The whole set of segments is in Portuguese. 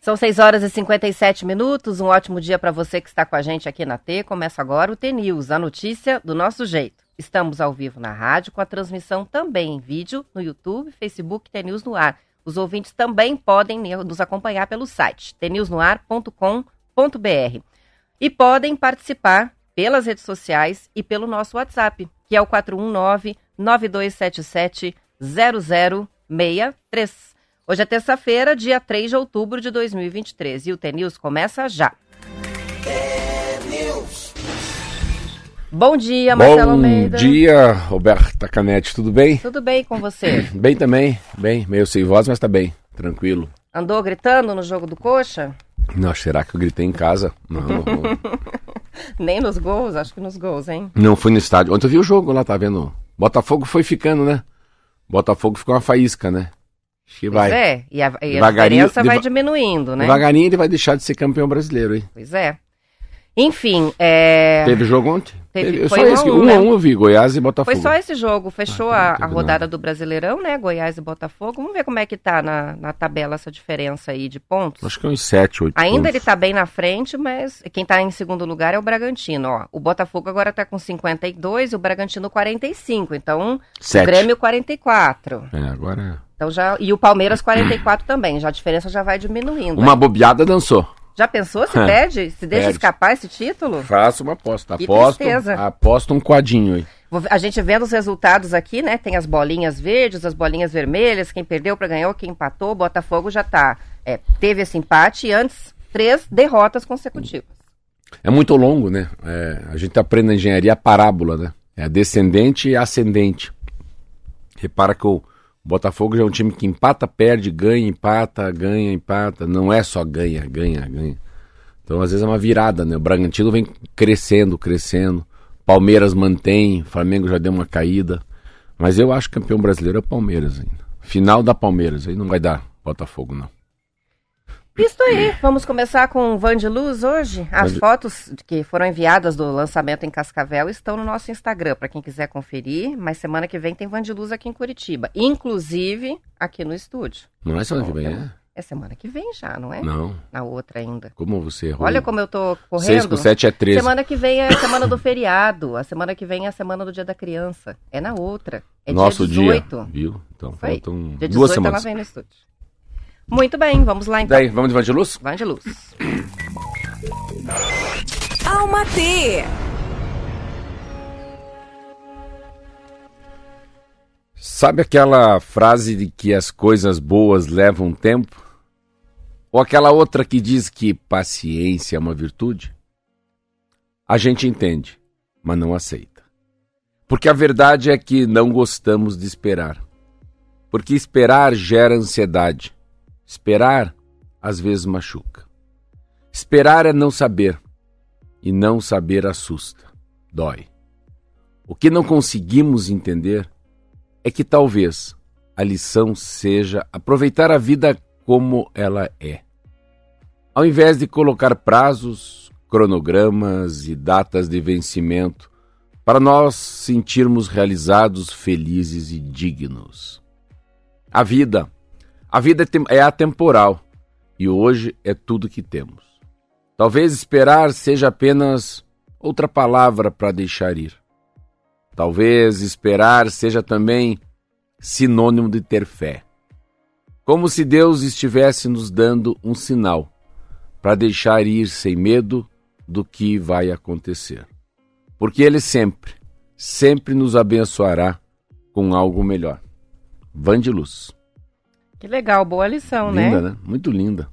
São 6 horas e 57 minutos. Um ótimo dia para você que está com a gente aqui na T. Começa agora o T-News, a notícia do nosso jeito. Estamos ao vivo na rádio, com a transmissão também em vídeo no YouTube, Facebook T-News no ar. Os ouvintes também podem nos acompanhar pelo site tnewsnoar.com.br e podem participar pelas redes sociais e pelo nosso WhatsApp, que é o 419 9277 0063. Hoje é terça-feira, dia 3 de outubro de 2023 e o TNews começa já. Bom dia, Marcelo Bom Almeida. Bom dia, Roberta Canete, tudo bem? Tudo bem com você? bem também, bem, meio sem voz, mas tá bem, tranquilo. Andou gritando no jogo do Coxa? Não, será que eu gritei em casa? Não, não. Nem nos gols, acho que nos gols, hein? Não fui no estádio. Ontem eu vi o jogo lá, tá vendo? Botafogo foi ficando, né? Botafogo ficou uma faísca, né? Acho que vai. Pois é, e a, e a diferença vai diminuindo, né? Devagarinho ele vai deixar de ser campeão brasileiro, hein? Pois é. Enfim, é... Teve jogo ontem? Teve, foi só esse, um, um, né? um eu vi, Goiás e Botafogo. Foi só esse jogo, fechou ah, a, a, rodada do Brasileirão, né? Goiás e Botafogo. Vamos ver como é que tá na, na tabela essa diferença aí de pontos. Acho que é uns 7, 8 Ainda pontos. ele tá bem na frente, mas quem tá em segundo lugar é o Bragantino, ó. O Botafogo agora tá com 52 e o Bragantino 45, então Sete. o Grêmio 44. É, agora... Então já, e o Palmeiras 44 também, já a diferença já vai diminuindo. Uma bobeada dançou. Já pensou se perde? Se deixa perde. escapar esse título? Faço uma aposta. Que aposto, tristeza. aposto um quadinho aí. A gente vendo os resultados aqui, né? Tem as bolinhas verdes, as bolinhas vermelhas, quem perdeu para ganhou, quem empatou, o Botafogo já tá. É, teve esse empate e antes três derrotas consecutivas. É muito longo, né? É, a gente aprende na engenharia a parábola, né? É descendente e ascendente. Repara que o Botafogo já é um time que empata, perde, ganha, empata, ganha, empata. Não é só ganha, ganha, ganha. Então, às vezes é uma virada, né? O Bragantino vem crescendo, crescendo. Palmeiras mantém, Flamengo já deu uma caída. Mas eu acho que campeão brasileiro é o Palmeiras ainda. Final da Palmeiras, aí não vai dar Botafogo, não. Visto aí, vamos começar com o Van de Luz hoje. As fotos que foram enviadas do lançamento em Cascavel estão no nosso Instagram, para quem quiser conferir. Mas semana que vem tem Van de Luz aqui em Curitiba, inclusive aqui no estúdio. Não é semana que vem, é? É semana que vem já, não é? Não. Na outra ainda. Como você errou. Olha como eu tô correndo. 6 com 7 é 13. Semana que vem é a semana do feriado. A semana que vem é a semana do dia da criança. É na outra. É Nosso dia 18. dia, viu? Então Foi. faltam dia 18 duas semanas. ela vem no estúdio. Muito bem, vamos lá então. Daí, vamos de Van de Luz? Van de Luz. Alma T. Sabe aquela frase de que as coisas boas levam tempo? Ou aquela outra que diz que paciência é uma virtude? A gente entende, mas não aceita. Porque a verdade é que não gostamos de esperar. Porque esperar gera ansiedade. Esperar às vezes machuca. Esperar é não saber. E não saber assusta, dói. O que não conseguimos entender é que talvez a lição seja aproveitar a vida como ela é. Ao invés de colocar prazos, cronogramas e datas de vencimento para nós sentirmos realizados, felizes e dignos. A vida, a vida é atemporal e hoje é tudo que temos. Talvez esperar seja apenas outra palavra para deixar ir. Talvez esperar seja também sinônimo de ter fé. Como se Deus estivesse nos dando um sinal para deixar ir sem medo do que vai acontecer. Porque Ele sempre, sempre nos abençoará com algo melhor. Van de luz. Que legal, boa lição, linda, né? né? Muito linda.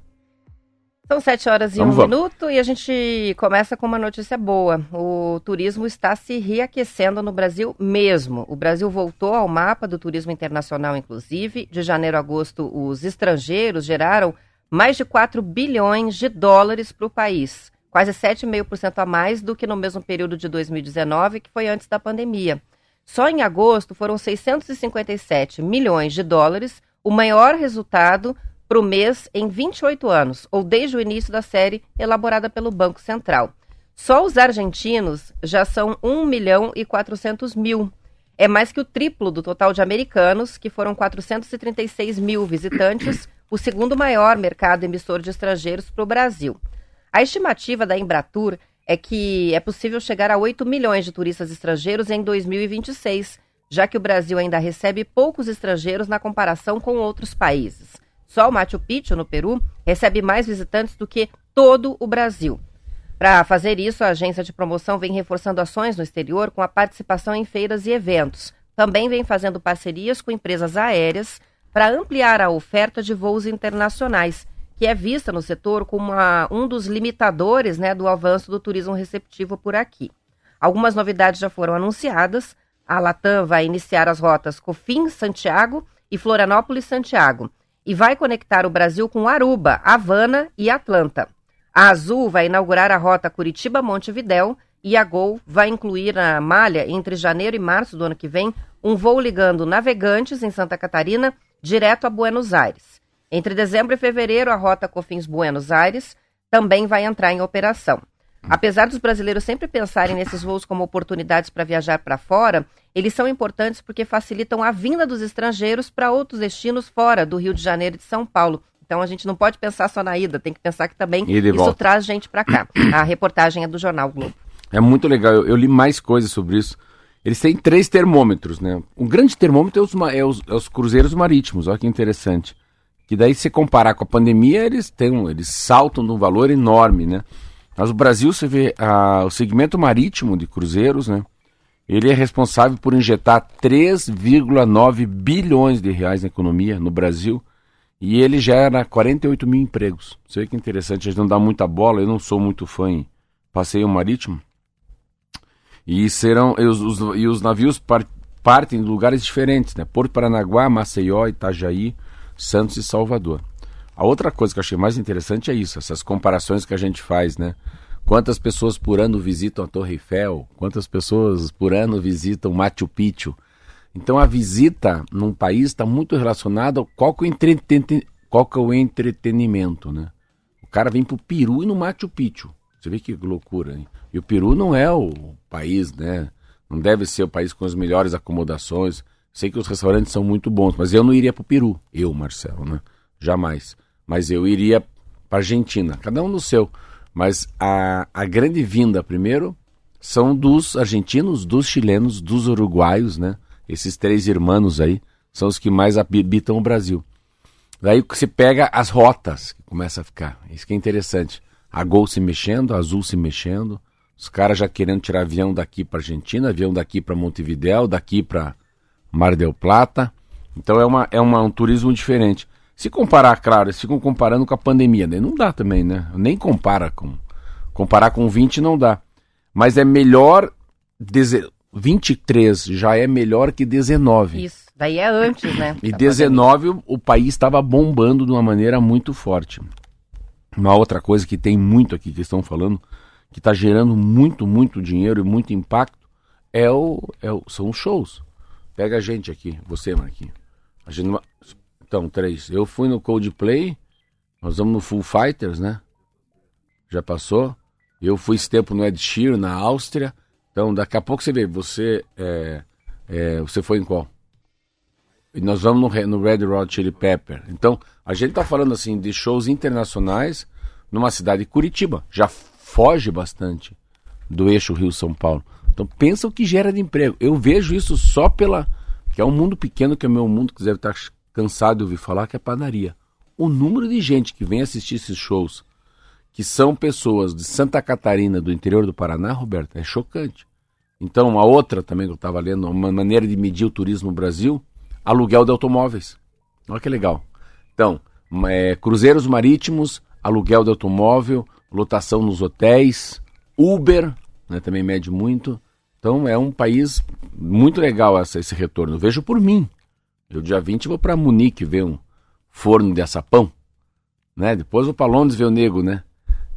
São sete horas e Vamos, um vamos. minuto e a gente começa com uma notícia boa. O turismo está se reaquecendo no Brasil mesmo. O Brasil voltou ao mapa do turismo internacional, inclusive. De janeiro a agosto, os estrangeiros geraram mais de 4 bilhões de dólares para o país, quase 7,5% a mais do que no mesmo período de 2019, que foi antes da pandemia. Só em agosto foram 657 milhões de dólares, o maior resultado para o mês em 28 anos, ou desde o início da série elaborada pelo Banco Central. Só os argentinos já são 1 milhão e 400 mil. é mais que o triplo do total de americanos, que foram 436 mil visitantes, o segundo maior mercado emissor de estrangeiros para o Brasil. A estimativa da Embratur é que é possível chegar a 8 milhões de turistas estrangeiros em 2026, já que o Brasil ainda recebe poucos estrangeiros na comparação com outros países. Só o Machu Picchu, no Peru, recebe mais visitantes do que todo o Brasil. Para fazer isso, a agência de promoção vem reforçando ações no exterior com a participação em feiras e eventos. Também vem fazendo parcerias com empresas aéreas para ampliar a oferta de voos internacionais, que é vista no setor como uma, um dos limitadores né, do avanço do turismo receptivo por aqui. Algumas novidades já foram anunciadas. A Latam vai iniciar as rotas Cofim-Santiago e Florianópolis-Santiago e vai conectar o Brasil com Aruba, Havana e Atlanta. A Azul vai inaugurar a rota Curitiba-Montevidéu e a Gol vai incluir na malha, entre janeiro e março do ano que vem, um voo ligando navegantes em Santa Catarina direto a Buenos Aires. Entre dezembro e fevereiro, a rota Cofins Buenos Aires também vai entrar em operação. Apesar dos brasileiros sempre pensarem nesses voos como oportunidades para viajar para fora, eles são importantes porque facilitam a vinda dos estrangeiros para outros destinos fora do Rio de Janeiro e de São Paulo. Então a gente não pode pensar só na ida, tem que pensar que também isso volta. traz gente para cá. A reportagem é do Jornal Globo. É muito legal, eu, eu, li mais coisas sobre isso. Eles têm três termômetros, né? Um grande termômetro é os, é os, é os cruzeiros marítimos, olha que interessante. Que daí, se comparar com a pandemia, eles têm um, eles saltam num valor enorme, né? Mas o Brasil, você vê, a, o segmento marítimo de cruzeiros, né? Ele é responsável por injetar 3,9 bilhões de reais na economia no Brasil e ele gera 48 mil empregos. Você vê que interessante, a gente não dá muita bola, eu não sou muito fã em passeio marítimo. E serão e os, os, e os navios par, partem de lugares diferentes, né? Porto Paranaguá, Maceió, Itajaí, Santos e Salvador. A outra coisa que eu achei mais interessante é isso, essas comparações que a gente faz, né? Quantas pessoas por ano visitam a Torre Eiffel? Quantas pessoas por ano visitam Machu Picchu? Então a visita num país está muito relacionada qual que, é o qual que é o entretenimento, né? O cara vem para o Peru e no Machu Picchu. Você vê que loucura, hein? E o Peru não é o país, né? Não deve ser o país com as melhores acomodações. Sei que os restaurantes são muito bons, mas eu não iria para o Peru, eu, Marcelo, né? Jamais. Mas eu iria para Argentina, cada um no seu. Mas a, a grande vinda, primeiro, são dos argentinos, dos chilenos, dos uruguaios, né? Esses três irmãos aí são os que mais habitam o Brasil. Daí você pega as rotas, que começa a ficar. Isso que é interessante. A Gol se mexendo, a Azul se mexendo, os caras já querendo tirar avião daqui para Argentina, avião daqui para Montevidéu, daqui para Mar del Plata. Então é, uma, é uma, um turismo diferente. Se comparar, claro, eles ficam comparando com a pandemia, né? não dá também, né? Nem compara com. Comparar com 20 não dá. Mas é melhor. Deze... 23 já é melhor que 19. Isso, daí é antes, né? E 19 pandemia. o país estava bombando de uma maneira muito forte. Uma outra coisa que tem muito aqui que estão falando, que está gerando muito, muito dinheiro e muito impacto, é o, é o, são os shows. Pega a gente aqui, você, Marquinhos. A gente. Então, três. Eu fui no Coldplay, nós vamos no Full Fighters, né? Já passou. Eu fui esse tempo no Ed Sheeran, na Áustria. Então, daqui a pouco você vê, você, é, é, você foi em qual? E nós vamos no, no Red Hot Chili Pepper. Então, a gente tá falando assim de shows internacionais numa cidade de Curitiba. Já foge bastante do eixo Rio-São Paulo. Então pensa o que gera de emprego. Eu vejo isso só pela. que é um mundo pequeno, que é o meu mundo, que deve estar cansado de ouvir falar, que é padaria. O número de gente que vem assistir esses shows, que são pessoas de Santa Catarina, do interior do Paraná, Roberto, é chocante. Então, uma outra também que eu estava lendo, uma maneira de medir o turismo no Brasil, aluguel de automóveis. Olha que legal. Então, é, cruzeiros marítimos, aluguel de automóvel, lotação nos hotéis, Uber, né, também mede muito. Então é um país muito legal essa, esse retorno. Vejo por mim. Eu dia 20 vou para Munique ver um forno de açapão, né? Depois vou para Londres ver o nego, né?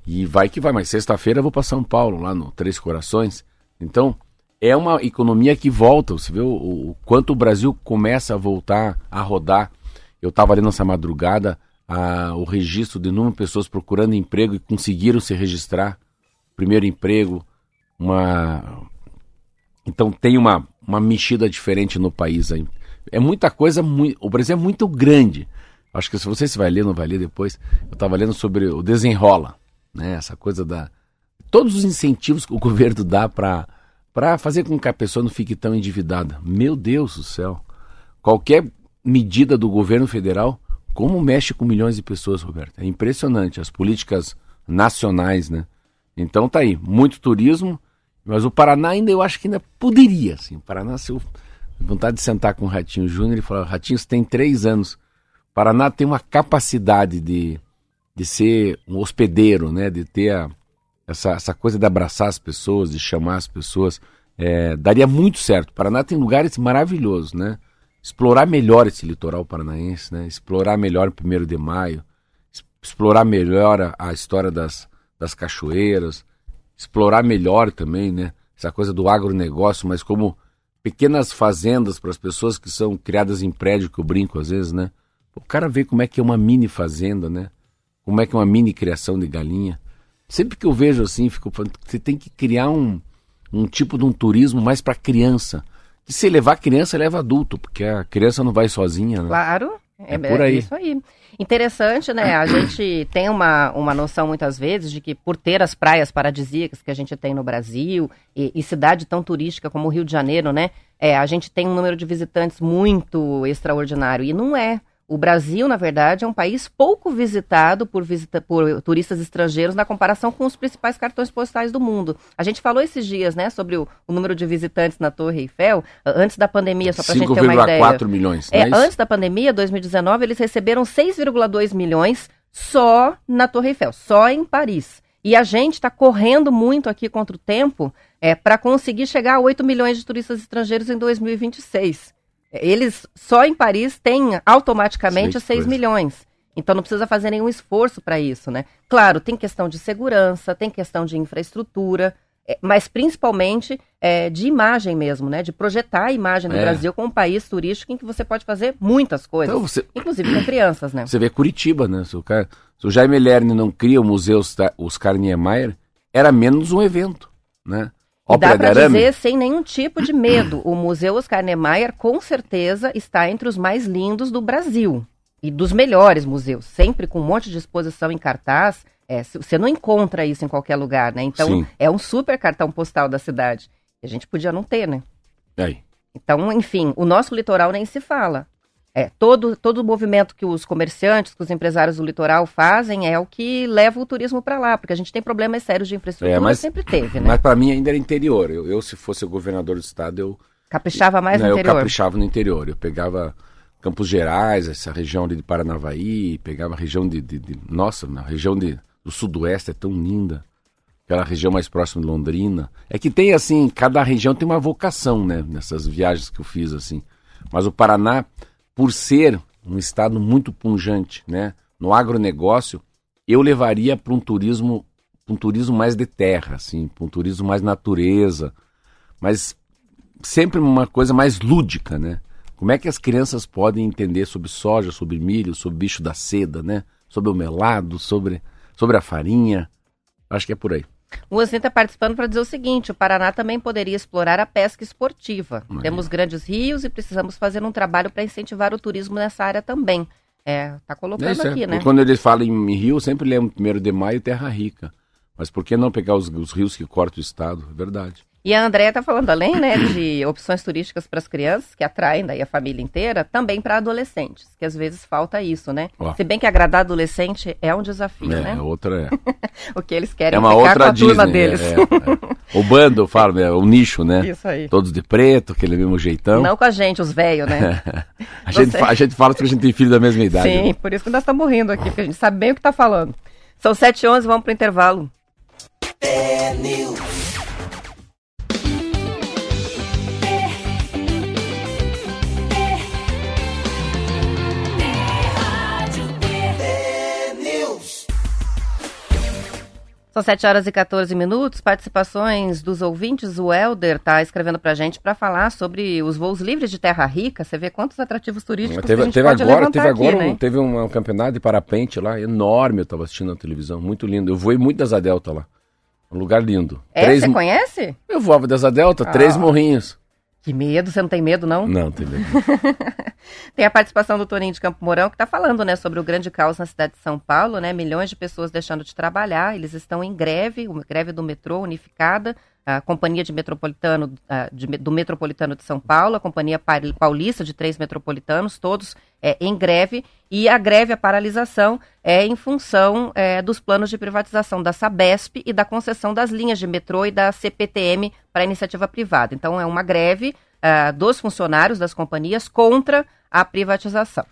E vai que vai, mas sexta-feira vou para São Paulo, lá no Três Corações. Então, é uma economia que volta. Você vê o, o quanto o Brasil começa a voltar a rodar. Eu estava ali nessa madrugada, a, o registro de número de pessoas procurando emprego e conseguiram se registrar. Primeiro emprego, uma então tem uma, uma mexida diferente no país aí. É muita coisa, o Brasil é muito grande. Acho que se você se vai ler, não vai ler depois. Eu estava lendo sobre o desenrola, né? Essa coisa da todos os incentivos que o governo dá para para fazer com que a pessoa não fique tão endividada. Meu Deus do céu. Qualquer medida do governo federal, como mexe com milhões de pessoas, Roberto? É impressionante as políticas nacionais, né? Então tá aí, muito turismo, mas o Paraná ainda eu acho que ainda poderia, assim. O Paraná, se eu vontade de sentar com o Ratinho Júnior e falar, Ratinho, você tem três anos. O Paraná tem uma capacidade de, de ser um hospedeiro, né? De ter a, essa, essa coisa de abraçar as pessoas, de chamar as pessoas. É, daria muito certo. O Paraná tem lugares maravilhosos, né? Explorar melhor esse litoral paranaense, né? Explorar melhor o primeiro de maio, explorar melhor a, a história das, das cachoeiras, explorar melhor também, né? Essa coisa do agronegócio, mas como pequenas fazendas para as pessoas que são criadas em prédio, que eu brinco às vezes, né? O cara vê como é que é uma mini fazenda, né? Como é que é uma mini criação de galinha. Sempre que eu vejo assim, fico falando, você tem que criar um, um tipo de um turismo mais para criança. E se levar criança, leva adulto, porque a criança não vai sozinha, né? Claro. É por aí. isso aí. Interessante, né? A gente tem uma, uma noção muitas vezes de que por ter as praias paradisíacas que a gente tem no Brasil e, e cidade tão turística como o Rio de Janeiro, né? É, a gente tem um número de visitantes muito extraordinário. E não é. O Brasil, na verdade, é um país pouco visitado por, visita por turistas estrangeiros na comparação com os principais cartões postais do mundo. A gente falou esses dias, né, sobre o, o número de visitantes na Torre Eiffel, antes da pandemia, só para a gente ter uma ideia. 5,4 milhões, É, é antes da pandemia, 2019, eles receberam 6,2 milhões só na Torre Eiffel, só em Paris. E a gente está correndo muito aqui contra o tempo é, para conseguir chegar a 8 milhões de turistas estrangeiros em 2026. Eles só em Paris têm automaticamente que 6 coisa. milhões. Então não precisa fazer nenhum esforço para isso, né? Claro, tem questão de segurança, tem questão de infraestrutura, é, mas principalmente é, de imagem mesmo, né? De projetar a imagem do É. Brasil como um país turístico em que você pode fazer muitas coisas, Então você, inclusive com crianças, né? Você vê Curitiba, né? Se o, cara, se o Jaime Lerner não cria o Museu Oscar Niemeyer, era menos um evento, né? E dá para dizer sem nenhum tipo de medo, o Museu Oscar Niemeyer com certeza está entre os mais lindos do Brasil e dos melhores museus, sempre com um monte de exposição em cartaz. É, você não encontra isso em qualquer lugar, né? Então Sim. é um super cartão postal da cidade. A gente podia não ter, né? Aí. Então, enfim, o nosso litoral nem se fala. É, todo, todo o movimento que os comerciantes, que os empresários do litoral fazem é o que leva o turismo para lá, porque a gente tem problemas sérios de infraestrutura, É, mas- sempre teve, né? Mas para mim ainda era interior. Eu, eu, se fosse o governador do estado, eu, Caprichava mais não, no eu interior. caprichava no interior. Eu pegava Campos Gerais, essa região ali de Paranavaí, pegava a região de, de- de- Nossa, na região de, do sudoeste é tão linda. Aquela região mais próxima de Londrina. É que tem assim, cada região tem uma vocação, né? Nessas viagens que eu fiz, assim. Mas o Paraná, por ser um estado muito punjante, né? No agronegócio, eu levaria para um turismo, um turismo mais de terra, assim, um turismo mais natureza, mas sempre uma coisa mais lúdica, né? Como é que as crianças podem entender sobre soja, sobre milho, sobre bicho da seda, né? Sobre o melado, sobre, sobre a farinha. Acho que é por aí. O Ozinho está participando para dizer o seguinte: o Paraná também poderia explorar a pesca esportiva. Aí. Temos grandes rios e precisamos fazer um trabalho para incentivar o turismo nessa área também. É, tá colocando É isso, é. aqui, né? Quando eles falam em rio, eu sempre lembro primeiro de maio Terra Rica. Mas por que não pegar os, os rios que cortam o estado? É verdade. E a Andréia está falando, além né, de opções turísticas para as crianças, que atraem daí a família inteira, também para adolescentes, que às vezes falta isso, né? Ó. Se bem que agradar adolescente é um desafio, é, né? outra é. O que eles querem É uma ficar outra com a Disney. turma é, deles. é, é. O bando, eu falo, é, o nicho, né? Isso aí. Todos de preto, aquele mesmo jeitão. Não com a gente, os velhos, né? a, gente, Você- a gente fala que a gente tem filho da mesma idade. né? Sim, por isso que nós estamos rindo aqui, porque a gente sabe bem o que está falando. São 7h11, vamos para o intervalo. São 7 horas e 14 minutos. Participações dos ouvintes. O Helder está escrevendo para a gente para falar sobre os voos livres de Terra Rica. Você vê quantos atrativos turísticos teve, gente teve agora, teve agora aqui, um, né? teve um, um campeonato de parapente lá, enorme, eu estava assistindo na televisão, muito lindo. Eu voei muito das Delta lá. Um lugar lindo. É, Três você conhece? Eu voava das Delta, três Ah. morrinhos. Que medo, você não tem medo, não? Não, tem medo. tem a participação do Toninho de Campo Mourão, que está falando né, sobre o grande caos na cidade de São Paulo, né? Milhões de pessoas deixando de trabalhar, eles estão em greve, greve do metrô unificada, a Companhia de Metropolitano, de, do Metropolitano de São Paulo, a Companhia Paulista de três metropolitanos, todos é, em greve, e a greve, a paralisação, é em função é, dos planos de privatização da Sabesp e da concessão das linhas de metrô e da CPTM para iniciativa privada. Então, é uma greve uh, dos funcionários das companhias contra a privatização.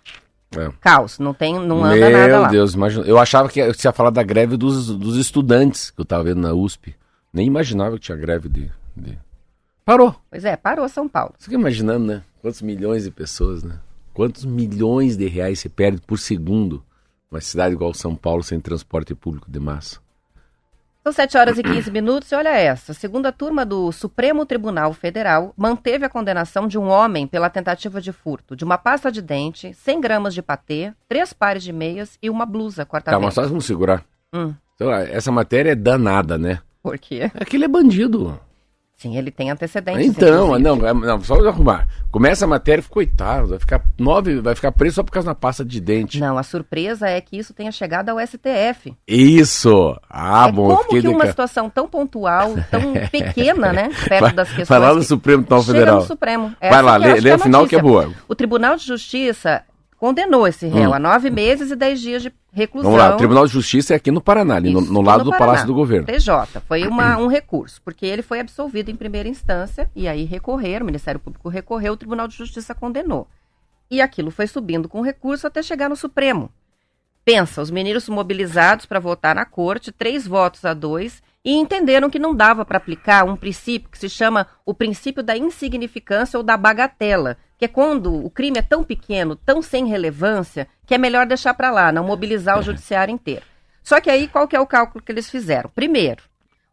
É. Caos, não tem, não anda Meu nada lá. Meu Deus, imagina, eu achava que você ia falar da greve dos, dos estudantes que eu estava vendo na USP. Nem imaginava que tinha greve de, de... Parou. Pois é, parou São Paulo. Você fica imaginando, né? Quantos milhões de pessoas, né? Quantos milhões de reais se perde por segundo uma cidade igual São Paulo sem transporte público de massa? São 7 horas e 15 minutos e olha essa. A segunda turma do Supremo Tribunal Federal manteve a condenação de um homem pela tentativa de furto de uma pasta de dente, 100 gramas de patê, três pares de meias e uma blusa corta-vento. Calma, só vamos segurar. Hum. Então, essa matéria é danada, né? Por quê? Aquele é bandido. Sim, ele tem antecedentes. Então, não, não, só arrumar. Começa a matéria, coitado, vai ficar nove, vai ficar preso só por causa da pasta de dente. Não, a surpresa é que isso tenha chegado ao STF. Isso! Ah, é bom. Como que uma situação tão pontual, tão pequena, né, perto vai, das questões. Vai lá no Supremo Tribunal Federal. no Supremo. Essa vai lá, lê, lê é a final que é boa. O Tribunal de Justiça condenou esse réu hum. a nove meses e dez dias de reclusão. Vamos lá, o Tribunal de Justiça é aqui no Paraná, ali Isso, no, no lado do Paraná, Palácio do Governo. TJ, foi uma, um recurso, porque ele foi absolvido em primeira instância e aí recorreram, o Ministério Público recorreu, o Tribunal de Justiça condenou. E aquilo foi subindo com recurso até chegar no Supremo. Pensa, os ministros mobilizados para votar na corte, três votos a dois, e entenderam que não dava para aplicar um princípio que se chama o princípio da insignificância ou da bagatela, que é quando o crime é tão pequeno, tão sem relevância, que é melhor deixar para lá, não mobilizar o judiciário inteiro. Só que aí qual que é o cálculo que eles fizeram? Primeiro,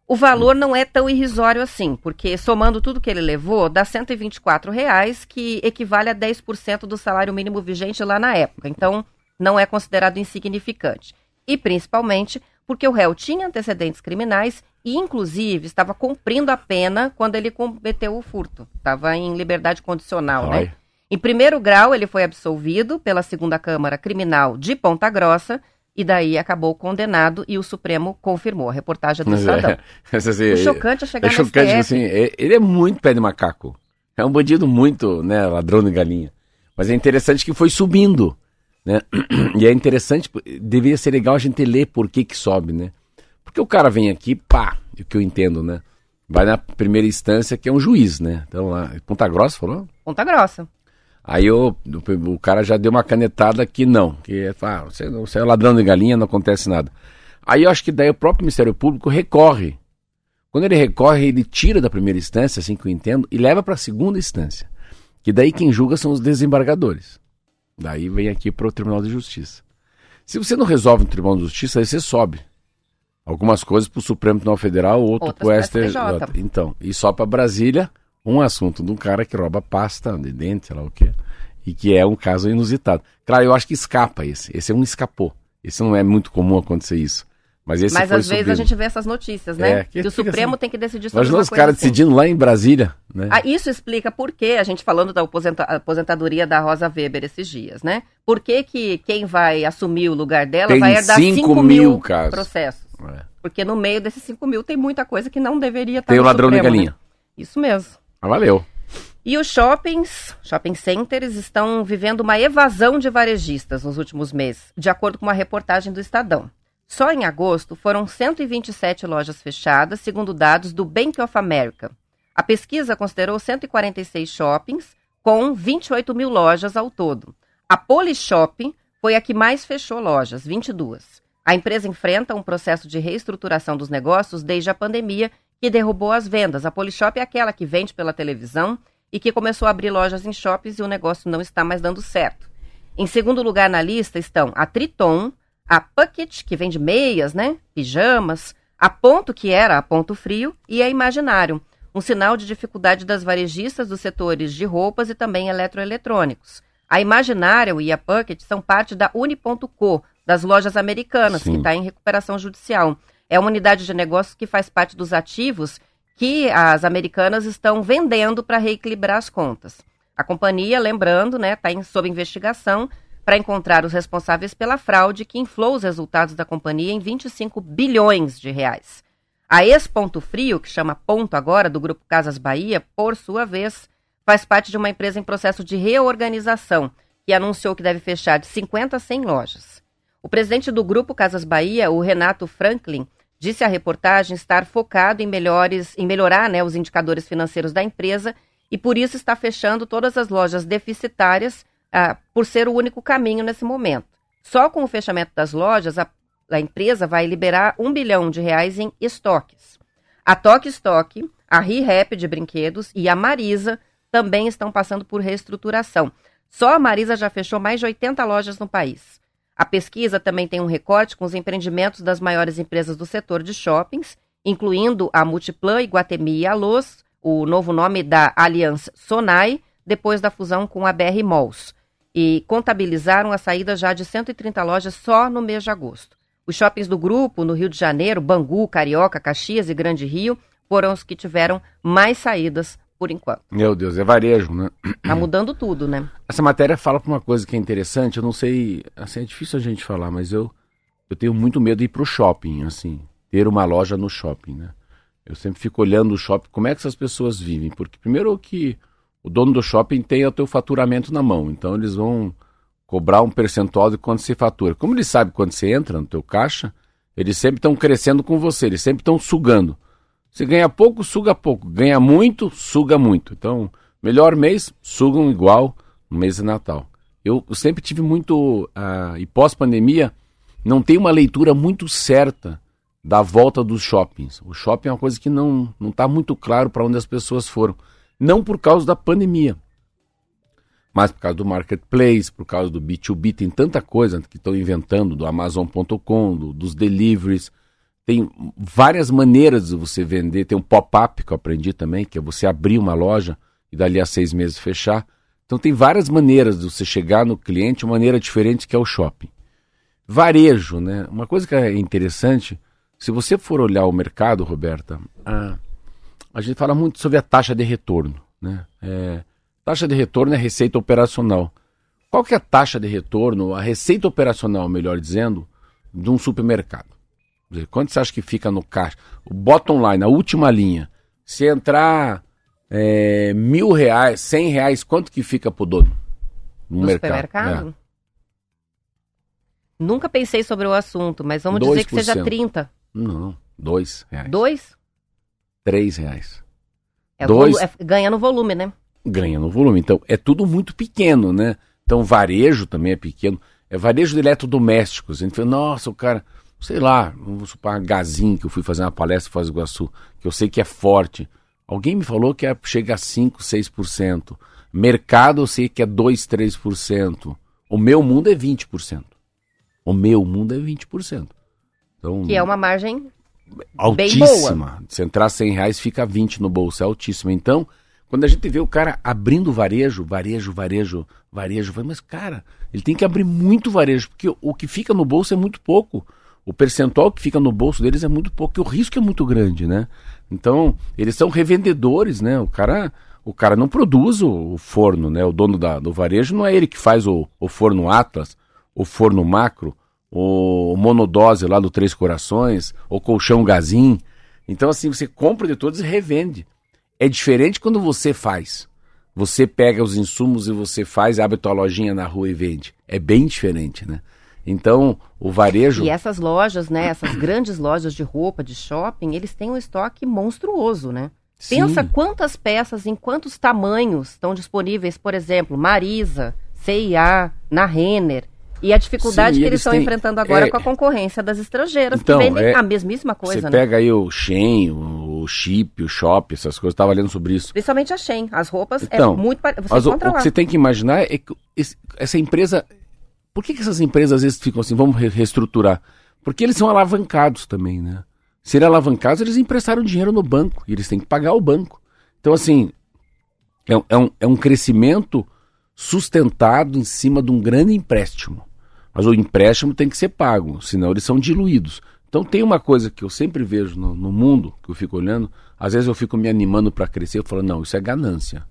o valor não é tão irrisório assim, porque somando tudo que ele levou, dá 124 reais, que equivale a 10% do salário mínimo vigente lá na época. Então, não é considerado insignificante. E principalmente porque o réu tinha antecedentes criminais e, inclusive, estava cumprindo a pena quando ele cometeu o furto. Estava em liberdade condicional, né? Em primeiro grau, ele foi absolvido pela segunda Câmara Criminal de Ponta Grossa e daí acabou condenado e o Supremo confirmou a reportagem do Estadão. É, assim, o chocante é chegar é chocante, assim, é, ele é muito pé de macaco. É um bandido muito, né, ladrão de galinha. Mas é interessante que foi subindo, né? E é interessante, deveria ser legal a gente ler por que que sobe, né? Porque o cara vem aqui, pá, o que eu entendo, né? Vai na primeira instância, que é um juiz, né? Então lá, Ponta Grossa falou? Ponta Grossa. Aí o, o, o, cara já deu uma canetada que não, que ah, você, você é ladrão de galinha, não acontece nada. Aí eu acho que daí o próprio Ministério Público recorre. Quando ele recorre, ele tira da primeira instância, assim que eu entendo, e leva para a segunda instância. Que daí quem julga são os desembargadores. Daí vem aqui para o Tribunal de Justiça. Se você não resolve no Tribunal de Justiça, aí você sobe. Algumas coisas para o Supremo Tribunal Federal, outro para o STJ. Então, e só para Brasília, um assunto de um cara que rouba pasta de dente, sei lá o quê, e que é um caso inusitado. Claro, eu acho que escapa esse. Esse é um escapou. Esse não é muito comum acontecer isso. Mas, esse Mas às vezes a gente vê essas notícias, né? É, que, que o Supremo assim. tem que decidir sobre Imagina os caras assim. decidindo lá em Brasília. Né? Ah, isso explica por que a gente falando da aposentadoria da Rosa Weber esses dias, né? Por que, que quem vai assumir o lugar dela tem vai herdar 5 mil, casos. processos. É. Porque no meio desses 5 mil tem muita coisa que não deveria estar Tem o ladrão Supremo, de galinha. Né? Isso mesmo. Ah, valeu. E os shoppings, shopping centers, estão vivendo uma evasão de varejistas nos últimos meses, de acordo com uma reportagem do Estadão. Só em agosto foram 127 lojas fechadas, segundo dados do Bank of America. A pesquisa considerou 146 shoppings, com 28 mil lojas ao todo. A Polishop foi a que mais fechou lojas, 22. A empresa enfrenta um processo de reestruturação dos negócios desde a pandemia, que derrubou as vendas. A Polishop é aquela que vende pela televisão e que começou a abrir lojas em shoppings e o negócio não está mais dando certo. Em segundo lugar na lista estão a Triton, a Pucket, que vende meias, né? Pijamas, a Ponto, que era a Ponto Frio, e a Imaginário, um sinal de dificuldade das varejistas dos setores de roupas e também eletroeletrônicos. A Imaginário e a Pucket são parte da Uni.co, das lojas americanas, Sim. que está em recuperação judicial. É uma unidade de negócios que faz parte dos ativos que as americanas estão vendendo para reequilibrar as contas. A companhia, lembrando, está né, tá sob investigação para encontrar os responsáveis pela fraude que inflou os resultados da companhia em 25 bilhões de reais. A ex-Ponto Frio, que chama Ponto agora, do Grupo Casas Bahia, por sua vez, faz parte de uma empresa em processo de reorganização, que anunciou que deve fechar de 50 a 100 lojas. O presidente do Grupo Casas Bahia, o Renato Franklin, disse à reportagem estar focado em, melhores, em melhorar né, os indicadores financeiros da empresa e por isso está fechando todas as lojas deficitárias ah, por ser o único caminho nesse momento. Só com o fechamento das lojas, a a empresa vai liberar um bilhão de reais em estoques. A Toque Stock, a ReHap de brinquedos e a Marisa também estão passando por reestruturação. Só a Marisa já fechou mais de 80 lojas no país. A pesquisa também tem um recorte com os empreendimentos das maiores empresas do setor de shoppings, incluindo a Multiplan, Iguatemi e Alôs, o novo nome da Aliança Sonai, depois da fusão com a BR Malls. E contabilizaram a saída já de 130 lojas só no mês de agosto. Os shoppings do grupo, no Rio de Janeiro, Bangu, Carioca, Caxias e Grande Rio, foram os que tiveram mais saídas por enquanto. Meu Deus, é varejo, né? Tá mudando tudo, né? Essa matéria fala para uma coisa que é interessante, eu não sei, assim, é difícil a gente falar, mas eu, eu tenho muito medo de ir pro shopping, assim, ter uma loja no shopping, né? Eu sempre fico olhando o shopping, como é que essas pessoas vivem, porque primeiro que o dono do shopping tem o teu faturamento na mão, então eles vão cobrar um percentual de quanto você fatura. Como ele sabe quando você entra no teu caixa, eles sempre estão crescendo com você, eles sempre estão sugando. Se ganha pouco, suga pouco. Ganha muito, suga muito. Então, melhor mês, sugam igual no mês de Natal. Eu, eu sempre tive muito, uh, e pós-pandemia, não tem uma leitura muito certa da volta dos shoppings. O shopping é uma coisa que não está muito claro para onde as pessoas foram. Não por causa da pandemia, mas por causa do marketplace, por causa do B2B, tem tanta coisa que estão inventando, do Amazon.com, do, dos deliveries. Tem várias maneiras de você vender. Tem um pop-up que eu aprendi também, que é você abrir uma loja e dali a seis meses fechar. Então tem várias maneiras de você chegar no cliente, uma maneira diferente que é o shopping. Varejo, né? Uma coisa que é interessante, se você for olhar o mercado, Roberta, a, a gente fala muito sobre a taxa de retorno, né? É, Taxa de retorno é receita operacional. Qual que é a taxa de retorno, a receita operacional, melhor dizendo, de um supermercado? Dizer, quanto você acha que fica no caixa? O bottom line, a última linha. Se entrar é, mil reais, cem reais, quanto que fica pro dono? No, no mercado? supermercado? É. Nunca pensei sobre o assunto, mas vamos 2%. dizer que seja 30. Não, dois reais. Dois? Três reais. É, dois... é ganha no volume, né? ganha no volume. Então, é tudo muito pequeno, né? Então, varejo também é pequeno. É varejo de eletrodomésticos. A gente fala, nossa, o cara, sei lá, vamos supor, Gazin, que eu fui fazer uma palestra em Foz do Iguaçu, que eu sei que é forte. Alguém me falou que é, chega a 5, 6%. Mercado eu sei que é 2, 3%. O meu mundo é 20%. O meu mundo é 20%. Então, que é uma margem altíssima. Se entrar 100 reais, fica 20 no bolso. É altíssima. Então, quando a gente vê o cara abrindo varejo, varejo, varejo, varejo, mas cara, ele tem que abrir muito varejo, porque o que fica no bolso é muito pouco. O percentual que fica no bolso deles é muito pouco, e o risco é muito grande, né? Então, eles são revendedores, né? O cara, o cara não produz o, o forno, né? O dono da, do varejo não é ele que faz o, o forno Atlas, o forno macro, o monodose lá do Três Corações, o colchão Gazin. Então, assim, você compra de todos e revende. É diferente quando você faz. Você pega os insumos e você faz, abre tua lojinha na rua e vende. É bem diferente, né? Então, o varejo. E essas lojas, né? Essas grandes lojas de roupa, de shopping, eles têm um estoque monstruoso, né? Sim. Pensa quantas peças, em quantos tamanhos estão disponíveis, por exemplo, Marisa, CIA, na Renner. E a dificuldade Sim, que eles estão têm... enfrentando agora é... com a concorrência das estrangeiras, então, que vendem é... a mesmíssima coisa, Você né? pega aí o Shein, o Chip, o Shop, essas coisas, estava lendo sobre isso. Principalmente a Shein, as roupas é então, é muito... Você mas o, o, que você tem que imaginar é que essa empresa... Por que, que essas empresas às vezes ficam assim, vamos reestruturar? Porque eles são alavancados também, né? Serem alavancados, eles emprestaram dinheiro no banco, e eles têm que pagar o banco. Então, assim, é, é, um, é um crescimento sustentado em cima de um grande empréstimo. Mas o empréstimo tem que ser pago, senão eles são diluídos. Então tem uma coisa que eu sempre vejo no, no mundo, que eu fico olhando, às vezes eu fico me animando para crescer, eu falo, não, isso é ganância.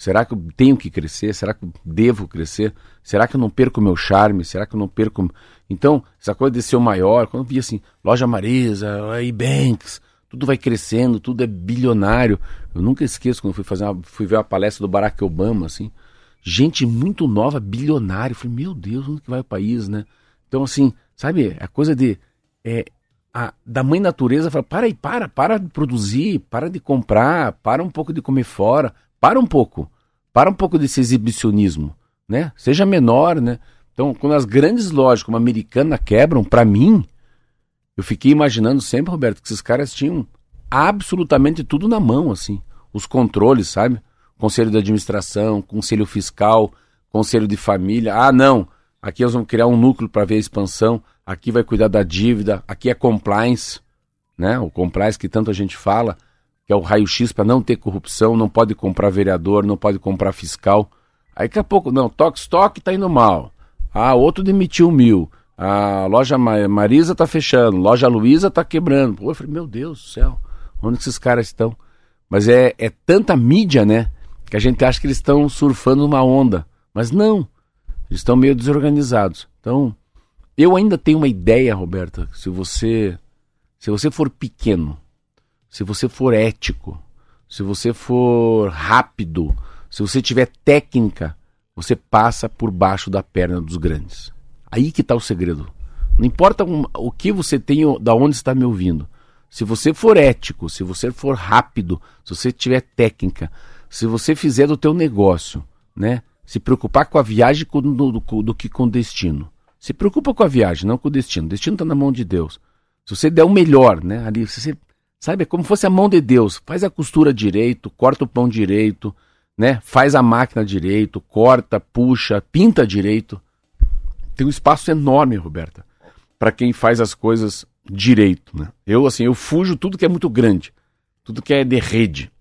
Será que eu tenho que crescer? Será que eu devo crescer? Será que eu não perco meu charme? Será que eu não perco. Então, essa coisa de ser o maior, quando eu vi assim, loja Marisa, e-banks, tudo vai crescendo, tudo é bilionário. Eu nunca esqueço quando fui fazer uma, fui ver uma palestra do Barack Obama, assim, gente muito nova, bilionário. Eu falei, meu Deus, onde que vai o país, né? Então, assim, sabe, a coisa de. É, a, da mãe natureza fala, para aí, para, para de produzir, para de comprar, para um pouco de comer fora, para um pouco. Para um pouco desse exibicionismo, né? Seja menor, né? Então, quando as grandes lojas como a Americana quebram, para mim, eu fiquei imaginando sempre, Roberto, que esses caras tinham absolutamente tudo na mão, assim. Os controles, sabe? Conselho de administração, conselho fiscal, conselho de família. Ah, não, aqui nós vamos criar um núcleo para ver a expansão, aqui vai cuidar da dívida, aqui é compliance, né? O compliance que tanto a gente fala que é o raio-x para não ter corrupção, não pode comprar vereador, não pode comprar fiscal. Aí daqui a pouco, não, toque estoque está indo mal. Ah, outro demitiu mil. A loja Marisa está fechando, loja Luiza está quebrando. Pô, eu falei, meu Deus do céu, onde esses caras estão? Mas é, é tanta mídia, né? Que a gente acha que eles estão surfando uma onda. Mas não, eles estão meio desorganizados. Então, eu ainda tenho uma ideia, Roberta, se você se você for pequeno, se você for ético, se você for rápido, se você tiver técnica, você passa por baixo da perna dos grandes. Aí que está o segredo. Não importa o que você tem, da onde está me ouvindo. Se você for ético, se você for rápido, se você tiver técnica, se você fizer do teu negócio, né? Se preocupar com a viagem do, do, do que com o destino. Se preocupa com a viagem, não com o destino. O destino está na mão de Deus. Se você der o melhor, né? Ali, você Sabe, é como fosse a mão de Deus. Faz a costura direito, corta o pão direito, né? Faz a máquina direito, corta, puxa, pinta direito. Tem um espaço enorme, Roberta, para quem faz as coisas direito, né? Eu assim, eu fujo tudo que é muito grande, tudo que é de rede.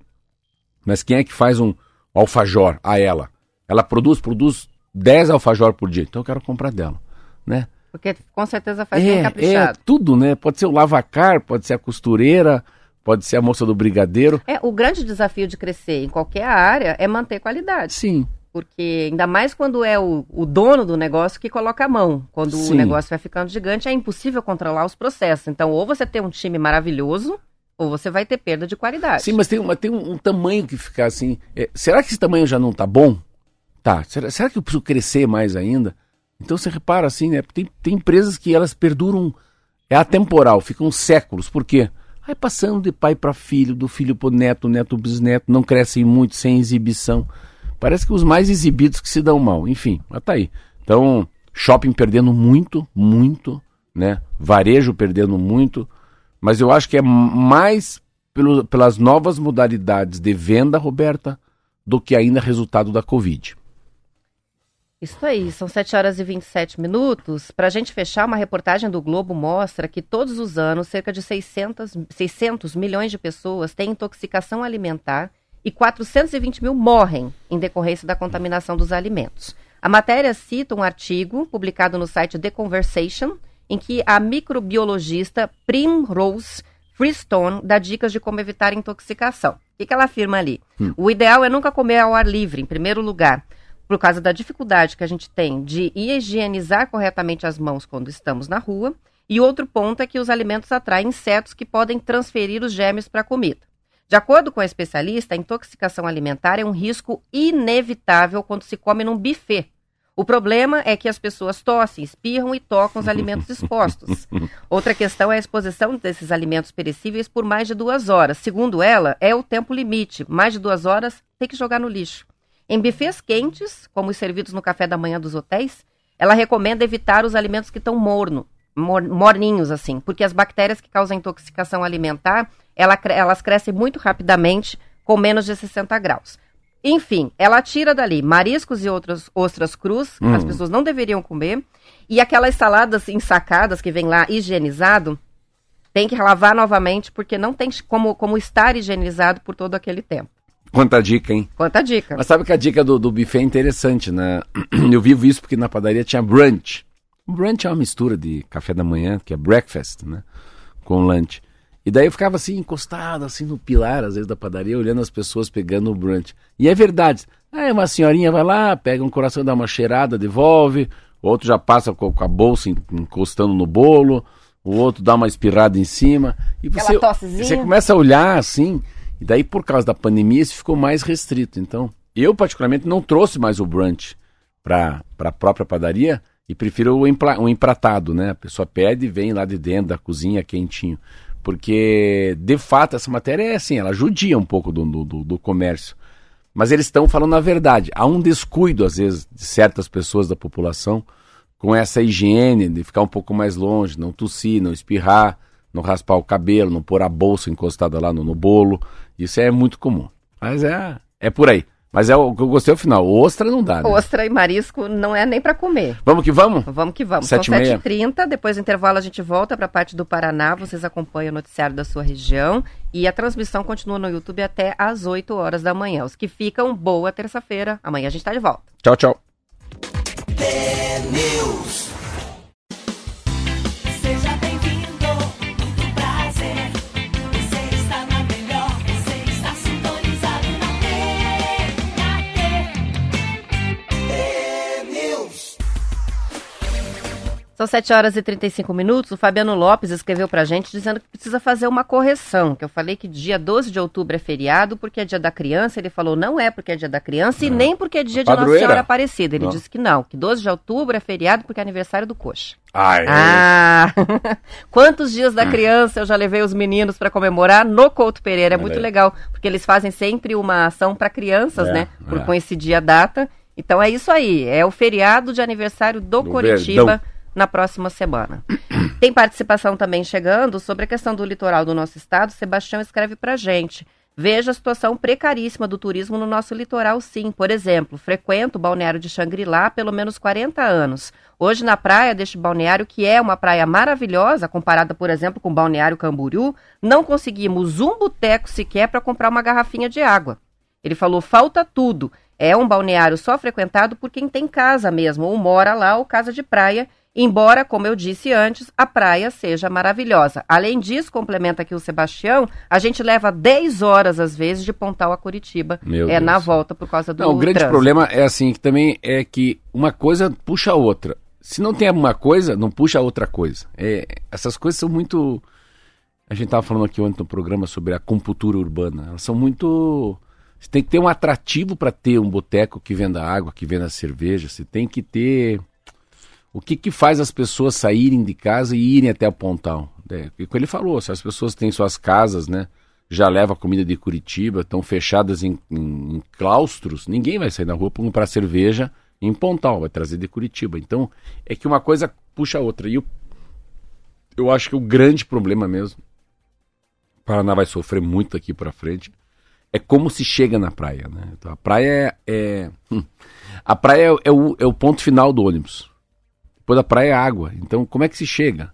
Mas quem é que faz um alfajor a ela? Ela produz, produz 10 alfajor por dia. Então eu quero comprar dela, né? Porque com certeza faz é, bem caprichado. É, tudo, né? Pode ser o lavacar, pode ser a costureira, pode ser a moça do brigadeiro. É, o grande desafio de crescer em qualquer área é manter qualidade. Sim. Porque ainda mais quando é o, o dono do negócio que coloca a mão. Quando Sim. o negócio vai ficando gigante, é impossível controlar os processos. Então, ou você tem um time maravilhoso, ou você vai ter perda de qualidade. Sim, mas tem, mas tem um, um tamanho que fica assim. É, será que esse tamanho já não tá bom? Tá. Será, será que eu preciso crescer mais ainda? Então você repara assim, né? Tem, tem empresas que elas perduram, é atemporal, ficam séculos. Por quê? Aí passando de pai para filho, do filho para neto, neto bisneto, não crescem muito sem exibição. Parece que os mais exibidos que se dão mal. Enfim, mas tá aí. Então, shopping perdendo muito, muito, né? Varejo perdendo muito. Mas eu acho que é mais pelo, pelas novas modalidades de venda, Roberta, do que ainda resultado da Covid. Isso aí, são 7 horas e 27 minutos. Para a gente fechar, uma reportagem do Globo mostra que todos os anos cerca de 600, 600 milhões de pessoas têm intoxicação alimentar e 420 mil morrem em decorrência da contaminação dos alimentos. A matéria cita um artigo publicado no site The Conversation, em que a microbiologista Primrose Freestone dá dicas de como evitar intoxicação. O que, ela afirma ali? Hum. O ideal é nunca comer ao ar livre, em primeiro lugar por causa da dificuldade que a gente tem de higienizar corretamente as mãos quando estamos na rua. E outro ponto é que os alimentos atraem insetos que podem transferir os germes para a comida. De acordo com a especialista, a intoxicação alimentar é um risco inevitável quando se come num buffet. O problema é que as pessoas tossem, espirram e tocam os alimentos expostos. Outra questão é a exposição desses alimentos perecíveis por mais de duas horas. Segundo ela, é o tempo limite. Mais de duas horas tem que jogar no lixo. Em bufês quentes, como os servidos no café da manhã dos hotéis, ela recomenda evitar os alimentos que estão morno, mor, morninhos, assim, porque as bactérias que causam intoxicação alimentar, ela, elas crescem muito rapidamente com menos de 60 graus. Enfim, ela tira dali mariscos e outras ostras crus, que hum. as pessoas não deveriam comer, e aquelas saladas ensacadas que vem lá higienizado, tem que lavar novamente, porque não tem como, como estar higienizado por todo aquele tempo. Quanta dica, hein? Quanta dica. Mas sabe que a dica do, do buffet é interessante, né? Eu vivo isso porque na padaria tinha brunch. brunch é uma mistura de café da manhã, que é breakfast, né? com lunch. E daí eu ficava assim, encostado assim no pilar, às vezes, da padaria, olhando as pessoas pegando o brunch. E é verdade. Aí uma senhorinha vai lá, pega um coração, dá uma cheirada, devolve. O outro já passa com a bolsa encostando no bolo. O outro dá uma espirrada em cima. E você, você começa a olhar assim. E daí, por causa da pandemia, isso ficou mais restrito. Então, eu particularmente não trouxe mais o brunch para a própria padaria e prefiro o, empla, o empratado, né? A pessoa pede e vem lá de dentro da cozinha quentinho. Porque, de fato, essa matéria é assim, ela judia um pouco do, do, do comércio. Mas eles estão falando a verdade. Há um descuido, às vezes, de certas pessoas da população com essa higiene de ficar um pouco mais longe, não tossir, não espirrar, não raspar o cabelo, não pôr a bolsa encostada lá no, no bolo. Isso é muito comum. Mas é, é por aí. Mas é o que eu gostei ao final. Ostra não dá, né? Ostra e marisco não é nem para comer. Vamos que vamos? Vamos que vamos. Sete São 7h30, depois do intervalo a gente volta para a parte do Paraná. Vocês acompanham o noticiário da sua região. E a transmissão continua no YouTube até às 8 horas da manhã. Os que ficam, boa terça-feira. Amanhã a gente está de volta. Tchau, tchau. São 7 horas e 35 minutos. O Fabiano Lopes escreveu pra gente dizendo que precisa fazer uma correção. Que eu falei que dia 12 de outubro é feriado porque é dia da criança. Ele falou não é porque é dia da criança e nem porque é dia de Nossa Senhora Aparecida. Ele não. disse que não, que 12 de outubro é feriado porque é aniversário do Coxa. Ai. Ah! Quantos dias da criança eu já levei os meninos para comemorar no Couto Pereira? É muito legal, porque eles fazem sempre uma ação para crianças, é, né? Por é. coincidir a data. Então é isso aí, é o feriado de aniversário do, do Coritiba. Verdão na próxima semana. Tem participação também chegando sobre a questão do litoral do nosso estado. Sebastião escreve para gente. Veja a situação precaríssima do turismo no nosso litoral, sim. Por exemplo, frequento o balneário de Xangri-Lá pelo menos 40 anos. Hoje, na praia deste balneário, que é uma praia maravilhosa, comparada, por exemplo, com o balneário Camboriú, não conseguimos um boteco sequer para comprar uma garrafinha de água. Ele falou: falta tudo. É um balneário só frequentado por quem tem casa mesmo, ou mora lá, ou casa de praia, Embora, como eu disse antes, a praia seja maravilhosa. Além disso, complementa aqui o Sebastião, a gente leva 10 horas, às vezes, de Pontal a Curitiba. Meu é Deus. na volta por causa do Não, o grande trânsito. problema é assim, que também é que uma coisa puxa a outra. Se não tem uma coisa, não puxa a outra coisa. É, essas coisas são muito... A gente estava falando aqui ontem no programa sobre a compultura urbana. Elas são muito... Você tem que ter um atrativo para ter um boteco que venda água, que venda cerveja. Você tem que ter o que, que faz as pessoas saírem de casa e irem até o Pontal? É, o que ele falou, se as pessoas têm suas casas, né? Já leva comida de Curitiba, estão fechadas em, em, em, claustros, ninguém vai sair na rua para comprar cerveja em Pontal, vai trazer de Curitiba. Então, é que uma coisa puxa a outra. E eu, eu acho que o grande problema mesmo, o Paraná vai sofrer muito aqui para frente, é como se chega na praia, né? Então, a praia é, é hum, a praia é, é, o, é o ponto final do ônibus. Depois da praia é água. Então, como é que se chega?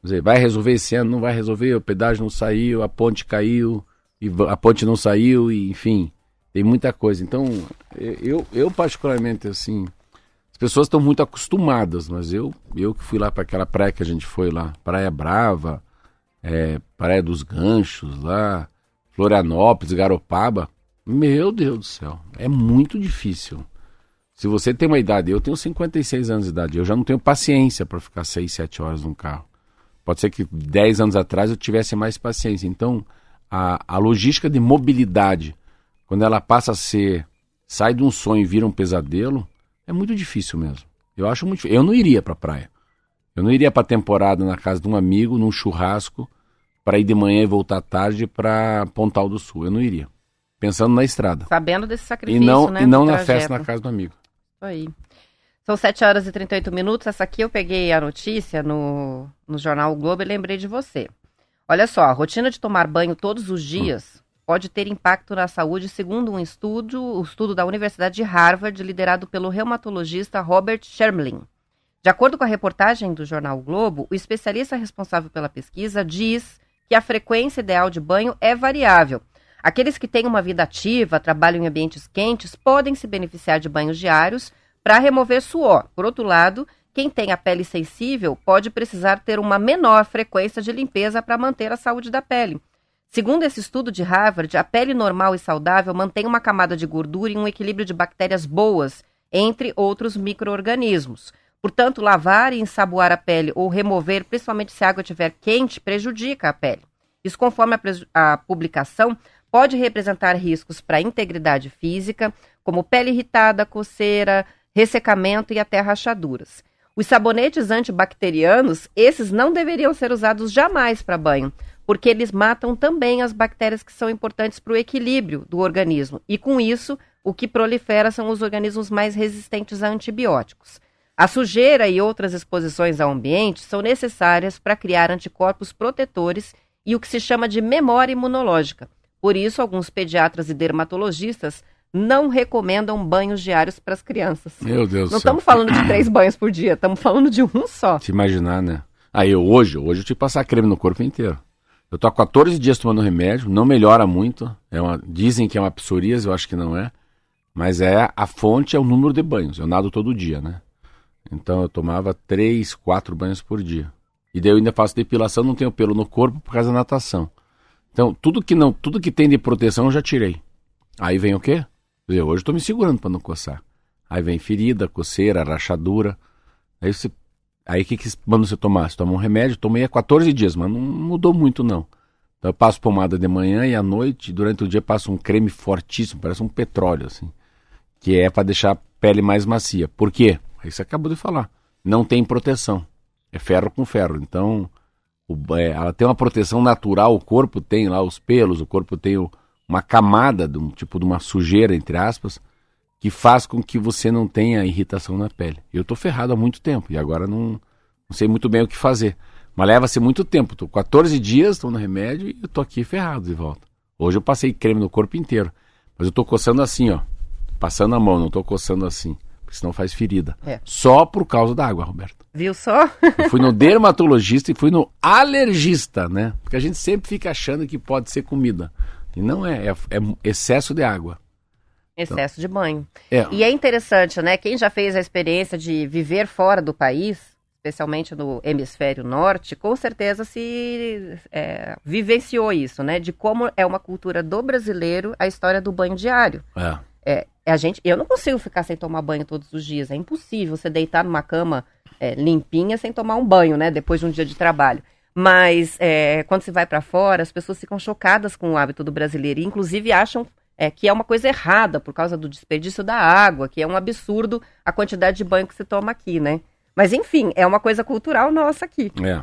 Quer dizer, vai resolver esse ano? Não vai resolver? O pedágio não saiu, a ponte caiu, e a ponte não saiu, e enfim, tem muita coisa. Então, eu, eu particularmente, assim, as pessoas estão muito acostumadas, mas eu, eu que fui lá para aquela praia que a gente foi lá, Praia Brava, é, Praia dos Ganchos lá, Florianópolis, Garopaba, meu Deus do céu, é muito difícil. Se você tem uma idade, eu tenho 56 anos de idade, eu já não tenho paciência para ficar 6, 7 horas num carro. Pode ser que 10 anos atrás eu tivesse mais paciência. Então, a, a logística de mobilidade, quando ela passa a ser, sai de um sonho e vira um pesadelo, é muito difícil mesmo. Eu acho muito Eu não iria para a praia. Eu não iria para a temporada na casa de um amigo, num churrasco, para ir de manhã e voltar tarde para Pontal do Sul. Eu não iria. Pensando na estrada. Sabendo desse sacrifício, e não, né? E não na festa na casa do amigo aí. São 7 horas e 38 minutos. Essa aqui eu peguei a notícia no, no jornal o Globo e lembrei de você. Olha só, a rotina de tomar banho todos os dias pode ter impacto na saúde, segundo um estudo, o estudo da Universidade de Harvard, liderado pelo reumatologista Robert Shermlin. De acordo com a reportagem do jornal o Globo, o especialista responsável pela pesquisa diz que a frequência ideal de banho é variável. Aqueles que têm uma vida ativa, trabalham em ambientes quentes, podem se beneficiar de banhos diários para remover suor. Por outro lado, quem tem a pele sensível pode precisar ter uma menor frequência de limpeza para manter a saúde da pele. Segundo esse estudo de Harvard, a pele normal e saudável mantém uma camada de gordura e um equilíbrio de bactérias boas, entre outros micro-organismos. Portanto, lavar e ensaboar a pele ou remover, principalmente se a água estiver quente, prejudica a pele. Isso, conforme a, a publicação, pode representar riscos para a integridade física, como pele irritada, coceira, ressecamento e até rachaduras. Os sabonetes antibacterianos, esses não deveriam ser usados jamais para banho, porque eles matam também as bactérias que são importantes para o equilíbrio do organismo. E com isso, o que prolifera são os organismos mais resistentes a antibióticos. A sujeira e outras exposições ao ambiente são necessárias para criar anticorpos protetores e o que se chama de memória imunológica. Por isso, alguns pediatras e dermatologistas não recomendam banhos diários para as crianças. Meu Deus Não do céu. estamos falando de três banhos por dia, estamos falando de um só. Se imaginar, né? Aí eu hoje, hoje eu tive que passar creme no corpo inteiro. Eu tô há 14 dias tomando remédio, não melhora muito. É uma, dizem que é uma psoríase, eu acho que não é. Mas é a fonte é o número de banhos. Eu nado todo dia, né? Então eu tomava três, quatro banhos por dia. E daí eu ainda faço depilação, não tenho pelo no corpo por causa da natação. Então, tudo que não, tudo que tem de proteção eu já tirei. Aí vem o quê? Dizer, hoje eu tô me segurando para não coçar. Aí vem ferida, coceira, rachadura. Aí você Aí o que, que manda você tomar? Você toma um remédio, tomei há 14 dias, mas não mudou muito não. Então eu passo pomada de manhã e à noite, durante o dia passo um creme fortíssimo, parece um petróleo assim, que é para deixar a pele mais macia. Por quê? Aí você acabou de falar. Não tem proteção. É ferro com ferro. Então, é, ela tem uma proteção natural, o corpo tem lá os pelos, o corpo tem uma camada, de um tipo de uma sujeira, entre aspas, que faz com que você não tenha irritação na pele. Eu tô ferrado há muito tempo e agora não, não sei muito bem o que fazer. Mas leva-se muito tempo. Tô 14 dias tomando remédio e eu tô aqui ferrado de volta. Hoje eu passei creme no corpo inteiro. Mas eu tô coçando assim, ó. Passando a mão, não tô coçando assim. Porque senão faz ferida. É. Só por causa da água, Roberto. Viu só? Eu fui no dermatologista e fui no alergista, né? Porque a gente sempre fica achando que pode ser comida. E não é, é, é excesso de água. Excesso de banho. É. E é interessante, né? Quem já fez a experiência de viver fora do país, especialmente no hemisfério norte, com certeza se é, vivenciou isso, né? De como é uma cultura do brasileiro a história do banho diário. É. É, a gente, eu não consigo ficar sem tomar banho todos os dias. É impossível você deitar numa cama é, limpinha sem tomar um banho, né? Depois de um dia de trabalho. Mas é, quando você vai para fora, as pessoas ficam chocadas com o hábito do brasileiro e, inclusive, acham é, que é uma coisa errada por causa do desperdício da água, que é um absurdo a quantidade de banho que você toma aqui, né? Mas enfim, é uma coisa cultural nossa aqui. É.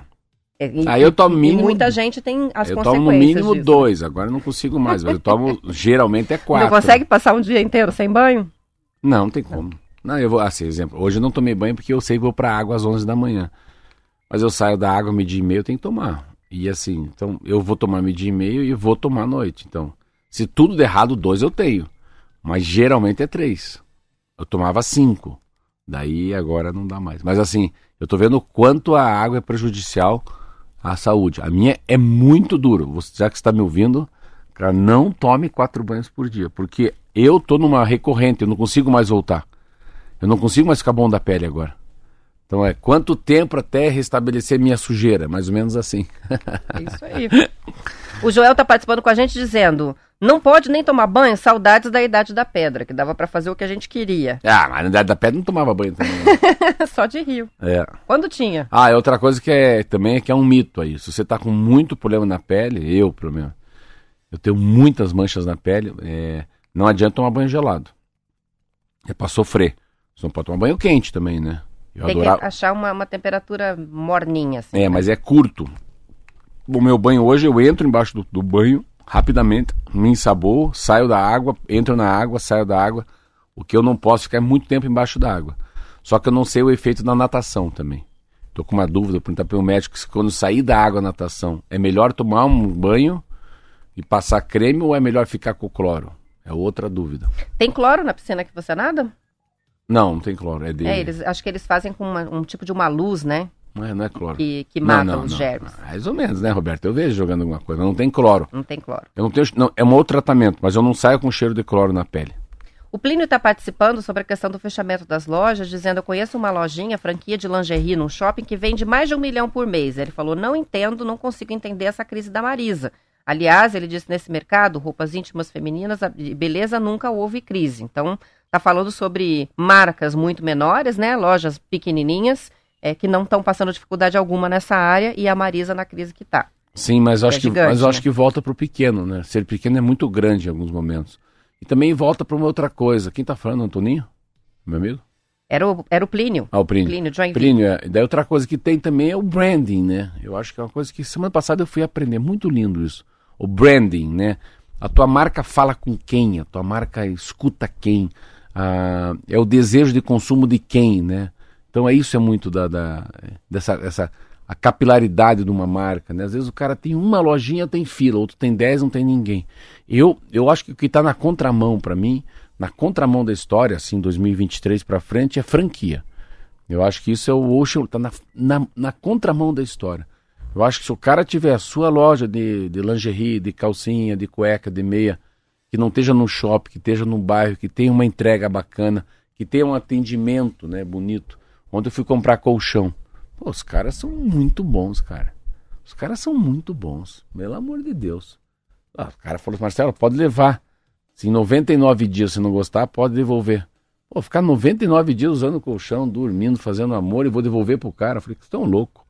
É, e, Aí eu tomo mínimo- muita gente tem as eu tomo consequências no mínimo disso. dois, agora eu não consigo mais, mas eu tomo geralmente é quatro. Não consegue passar um dia inteiro sem banho? Não, não tem como. Não, eu vou, assim, exemplo, hoje eu não tomei banho porque eu sei que vou pra água às 11 da manhã. Mas eu saio da água meio-dia e meio, eu tenho que tomar. E assim, então eu vou tomar meio-dia e meio e vou tomar à noite. Então, se tudo der errado, dois eu tenho. Mas geralmente é três. Eu tomava cinco. Daí agora não dá mais. Mas assim, eu tô vendo o quanto a água é prejudicial à saúde. A minha é muito duro. Você, já que está me ouvindo, cara, não tome quatro banhos por dia. Porque eu tô numa recorrente, eu não consigo mais voltar. Eu não consigo mais ficar bom da pele agora. Então é quanto tempo até restabelecer minha sujeira? Mais ou menos assim. É isso aí. O Joel tá participando com a gente dizendo: não pode nem tomar banho, saudades da idade da pedra, que dava pra fazer o que a gente queria. ah, mas na idade da pedra não tomava banho também. né? Só de rio. é. Quando tinha? Ah, é outra coisa que é também é que é um mito aí. Se você tá com muito problema na pele, eu, pelo menos, eu tenho muitas manchas na pele, é, não adianta tomar banho gelado. É pra sofrer. Você não pode tomar banho quente também, né? Eu Tem adorava- que achar uma, uma temperatura morninha, assim. É, mas é curto. O meu banho hoje, eu entro embaixo do, do banho, rapidamente, me ensaboo, saio da água, entro na água, saio da água. O que eu não posso ficar é muito tempo embaixo da água. Só que eu não sei o efeito da natação também. Tô com uma dúvida, perguntar para o médico se quando sair da água natação, é melhor tomar um banho e passar creme ou é melhor ficar com cloro? É outra dúvida. Tem cloro na piscina que você nada? Não, não tem cloro, é de... É, eles, acho que eles fazem com uma- um tipo de uma luz, né? Não, é, não é cloro. Que, que Não, mata não, os não. germes. Mais ou menos, né, Roberto? Eu vejo jogando alguma coisa, não tem cloro. Não tem cloro. Eu não tenho. Não, é um outro tratamento, mas eu não saio com cheiro de cloro na pele. O Plínio está participando sobre a questão do fechamento das lojas, dizendo: Eu conheço uma lojinha, franquia de lingerie num shopping que vende mais de um milhão por mês. Ele falou: Não entendo, não consigo entender essa crise da Marisa. Aliás, ele disse: nesse mercado, roupas íntimas femininas, beleza nunca houve crise. Então, está falando sobre marcas muito menores, né? Lojas pequenininhas, é, que não estão passando dificuldade alguma nessa área e a Marisa na crise que está. Sim, mas, acho, é gigante, que, mas eu acho né? que volta para o pequeno, né? Ser pequeno é muito grande em alguns momentos. E também volta para uma outra coisa. Quem está falando, Antoninho? Meu amigo? Era o, era o Plínio. Ah, o Plínio. Plínio, Plínio, é. Daí outra coisa que tem também é o branding, né? Eu acho que é uma coisa que semana passada eu fui aprender. Muito lindo isso. O branding, né? A tua marca fala com quem? A tua marca escuta quem? Ah, é o desejo de consumo de quem, né? Então é isso é muito da, da dessa essa, a capilaridade de uma marca, né? Às vezes o cara tem uma lojinha, tem fila, outro tem dez, não tem ninguém. Eu, eu acho que o que está na contramão para mim, na contramão da história, assim, 2023 para frente, é franquia. Eu acho que isso é o Ocean, está na, na, na, contramão da história. Eu acho que se o cara tiver a sua loja de, de lingerie, de calcinha, de cueca, de meia, que não esteja no shopping, que esteja no bairro, que tenha uma entrega bacana, que tenha um atendimento né, bonito. Ontem eu fui comprar colchão. Pô, os caras são muito bons, cara. Os caras são muito bons. Pelo amor de Deus. Ah, o cara falou, Marcelo, pode levar. Se em 99 dias você não gostar, pode devolver. Pô, ficar 99 dias usando colchão, dormindo, fazendo amor e vou devolver pro cara. Eu falei, que estão louco.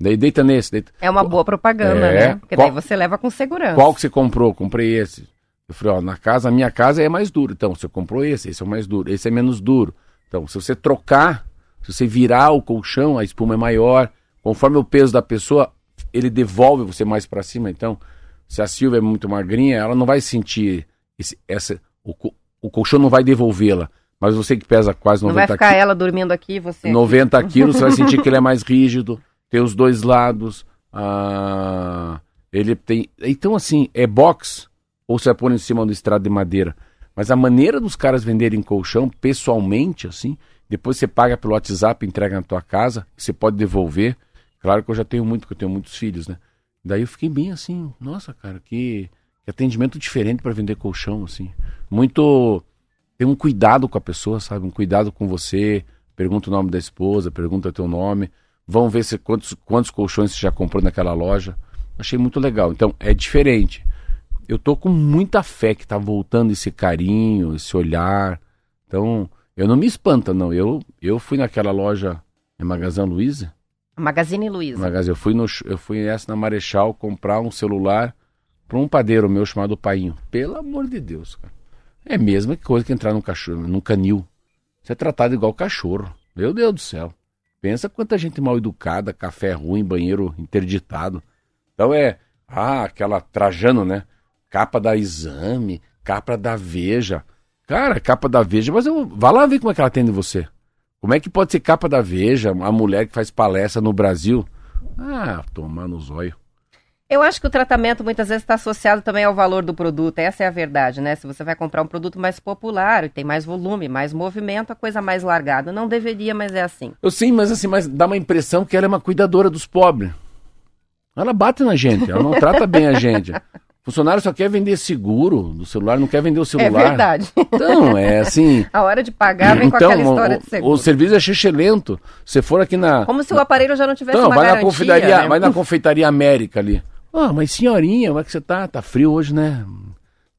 Daí deita nesse. Deita... É uma boa propaganda, é, né? Porque qual... daí você leva com segurança. Qual que você comprou? Comprei esse. Eu falei, ó, na casa, a minha casa é mais duro. Então, você comprou esse, esse é o mais duro, esse é menos duro. Então, se você trocar se você virar o colchão, a espuma é maior. Conforme o peso da pessoa, ele devolve você mais para cima. Então, se a Silvia é muito magrinha, ela não vai sentir esse, essa. O, o colchão não vai devolvê-la. Mas você que pesa quase 90 quilos. Não vai ficar ela dormindo aqui você. 90 quilos, você vai sentir que ele é mais rígido, tem os dois lados. Ah, ele tem. Então, assim, é box ou você vai pôr em cima do estrado de madeira. Mas a maneira dos caras venderem colchão, pessoalmente, assim, depois você paga pelo WhatsApp, entrega na tua casa, você pode devolver. Claro que eu já tenho muito, porque eu tenho muitos filhos, né? Daí eu fiquei bem assim, nossa, cara, que, que atendimento diferente para vender colchão, assim. Muito. Tem um cuidado com a pessoa, sabe? Um cuidado com você. Pergunta o nome da esposa, pergunta teu nome. Vão ver se, quantos, quantos colchões você já comprou naquela loja. Achei muito legal. Então, é diferente. Eu tô com muita fé que tá voltando esse carinho, esse olhar. Então, eu não me espanta, não. Eu, eu fui naquela loja, é Magazine Luiza? Magazine Luiza. Magazine. Eu fui, no, eu fui nessa na Marechal comprar um celular para um padeiro meu chamado Painho. Pelo amor de Deus, cara. É a mesma coisa que entrar num cachorro, num canil. Você é tratado igual cachorro. Meu Deus do céu. Pensa quanta gente mal educada, café ruim, banheiro interditado. Então é, ah, aquela Trajano, né? Capa da Exame, capa da Veja. Cara, capa da Veja, mas eu, vá lá ver como é que ela atende você. Como é que pode ser capa da Veja, a mulher que faz palestra no Brasil? Ah, tomar no zóio. Eu acho que o tratamento muitas vezes está associado também ao valor do produto. Essa é a verdade, né? Se você vai comprar um produto mais popular, e tem mais volume, mais movimento, a coisa mais largada. Não deveria, mas é assim. Eu sim, mas assim, mas dá uma impressão que ela é uma cuidadora dos pobres. Ela bate na gente, ela não trata bem a gente. Funcionário só quer vender seguro do celular, não quer vender o é celular. É verdade. Então, é assim. A hora de pagar vem então, com aquela história o, de seguro. O serviço é xixelento. Se for aqui na. Como se o aparelho já não tivesse então, uma vai garantia, na confeitaria, né? Vai na confeitaria América ali. Ah, mas senhorinha, como é que você tá? Tá frio hoje, né?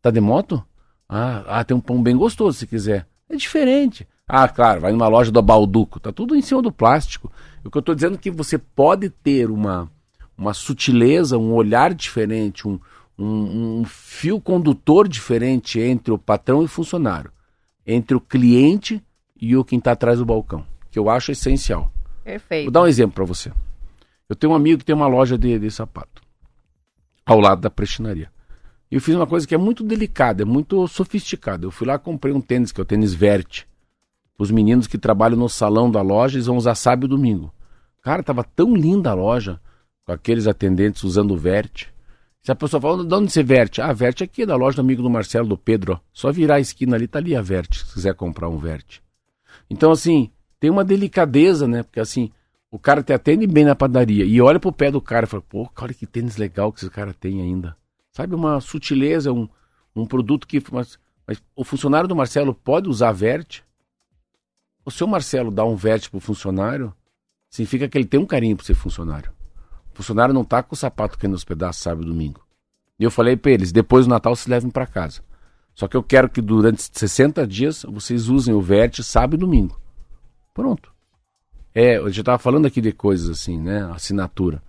Tá de moto? Ah, ah, tem um pão bem gostoso se quiser. É diferente. Ah, claro, vai numa loja do Balduco. Tá tudo em cima do plástico. O que eu tô dizendo é que você pode ter uma, uma sutileza, um olhar diferente, um um, um fio condutor diferente entre o patrão e o funcionário, entre o cliente e o quem está atrás do balcão, que eu acho essencial. Perfeito. Vou dar um exemplo para você. Eu tenho um amigo que tem uma loja de, de sapato ao lado da prestinaria. E eu fiz uma coisa que é muito delicada, é muito sofisticada. Eu fui lá comprei um tênis, que é o tênis Verte. Os meninos que trabalham no salão da loja, eles vão usar sábado e domingo. Cara, tava tão linda a loja, com aqueles atendentes usando o Verte. Se a pessoa fala, de onde você verte? Ah, verte aqui, da loja do amigo do Marcelo, do Pedro. Só virar a esquina ali, tá ali a verte, se quiser comprar um verte. Então, assim, tem uma delicadeza, né? Porque, assim, o cara te atende bem na padaria e olha pro pé do cara e fala, pô, olha que tênis legal que esse cara tem ainda. Sabe, uma sutileza, um, um produto que... Mas, Mas o funcionário do Marcelo pode usar verte? O seu Marcelo dá um verte pro funcionário, significa que ele tem um carinho por ser funcionário. O funcionário não tá com o sapato caindo nos pedaços sábado e domingo. E eu falei para eles, depois do Natal se levem para casa. Só que eu quero que durante 60 dias vocês usem o verte sábado e domingo. Pronto. É, eu já estava falando aqui de coisas assim, né? Assinatura.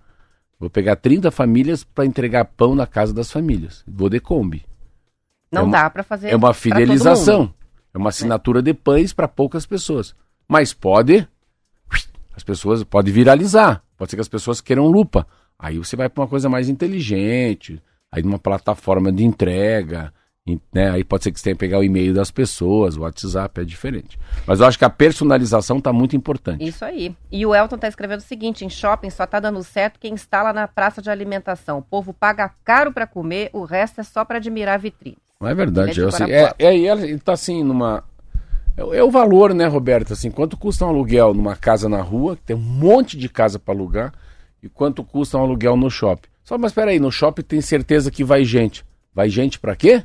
Vou pegar 30 famílias para entregar pão na casa das famílias. Vou de Kombi. Não É uma- dá para fazer. É uma fidelização. É uma assinatura de pães para poucas pessoas. Mas pode. As pessoas. Pode viralizar. Pode ser que as pessoas queiram lupa. Aí você vai para uma coisa mais inteligente. Aí numa plataforma de entrega. Né? Aí pode ser que você tenha que pegar o e-mail das pessoas, o WhatsApp é diferente. Mas eu acho que a personalização está muito importante. Isso aí. E o Elton tá escrevendo o seguinte: em shopping só tá dando certo quem instala na praça de alimentação. O povo paga caro para comer, o resto é só para admirar a vitrine. Não é verdade. É sei- é, é, e ele tá assim numa. É, é o valor, né, Roberto? Assim, quanto custa um aluguel numa casa na rua, que tem um monte de casa para alugar, e quanto custa um aluguel no shopping? Só, mas peraí, no shopping tem certeza que vai gente. Vai gente para quê?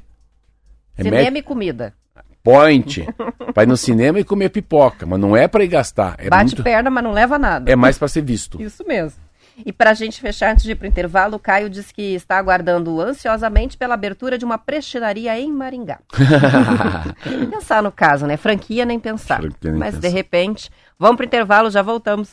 Cinema e comida. Point. Vai no cinema e comer pipoca, mas não é para ir gastar. É, Bate muito- perna, mas não leva nada. é mais para ser visto. Isso mesmo. E para a gente fechar antes de ir para o intervalo, o Caio diz que está aguardando ansiosamente pela abertura de uma prestinaria em Maringá. pensar no caso, né? Franquia nem pensar. Franquia nem Mas de pensar. repente, vamos para o intervalo, já voltamos.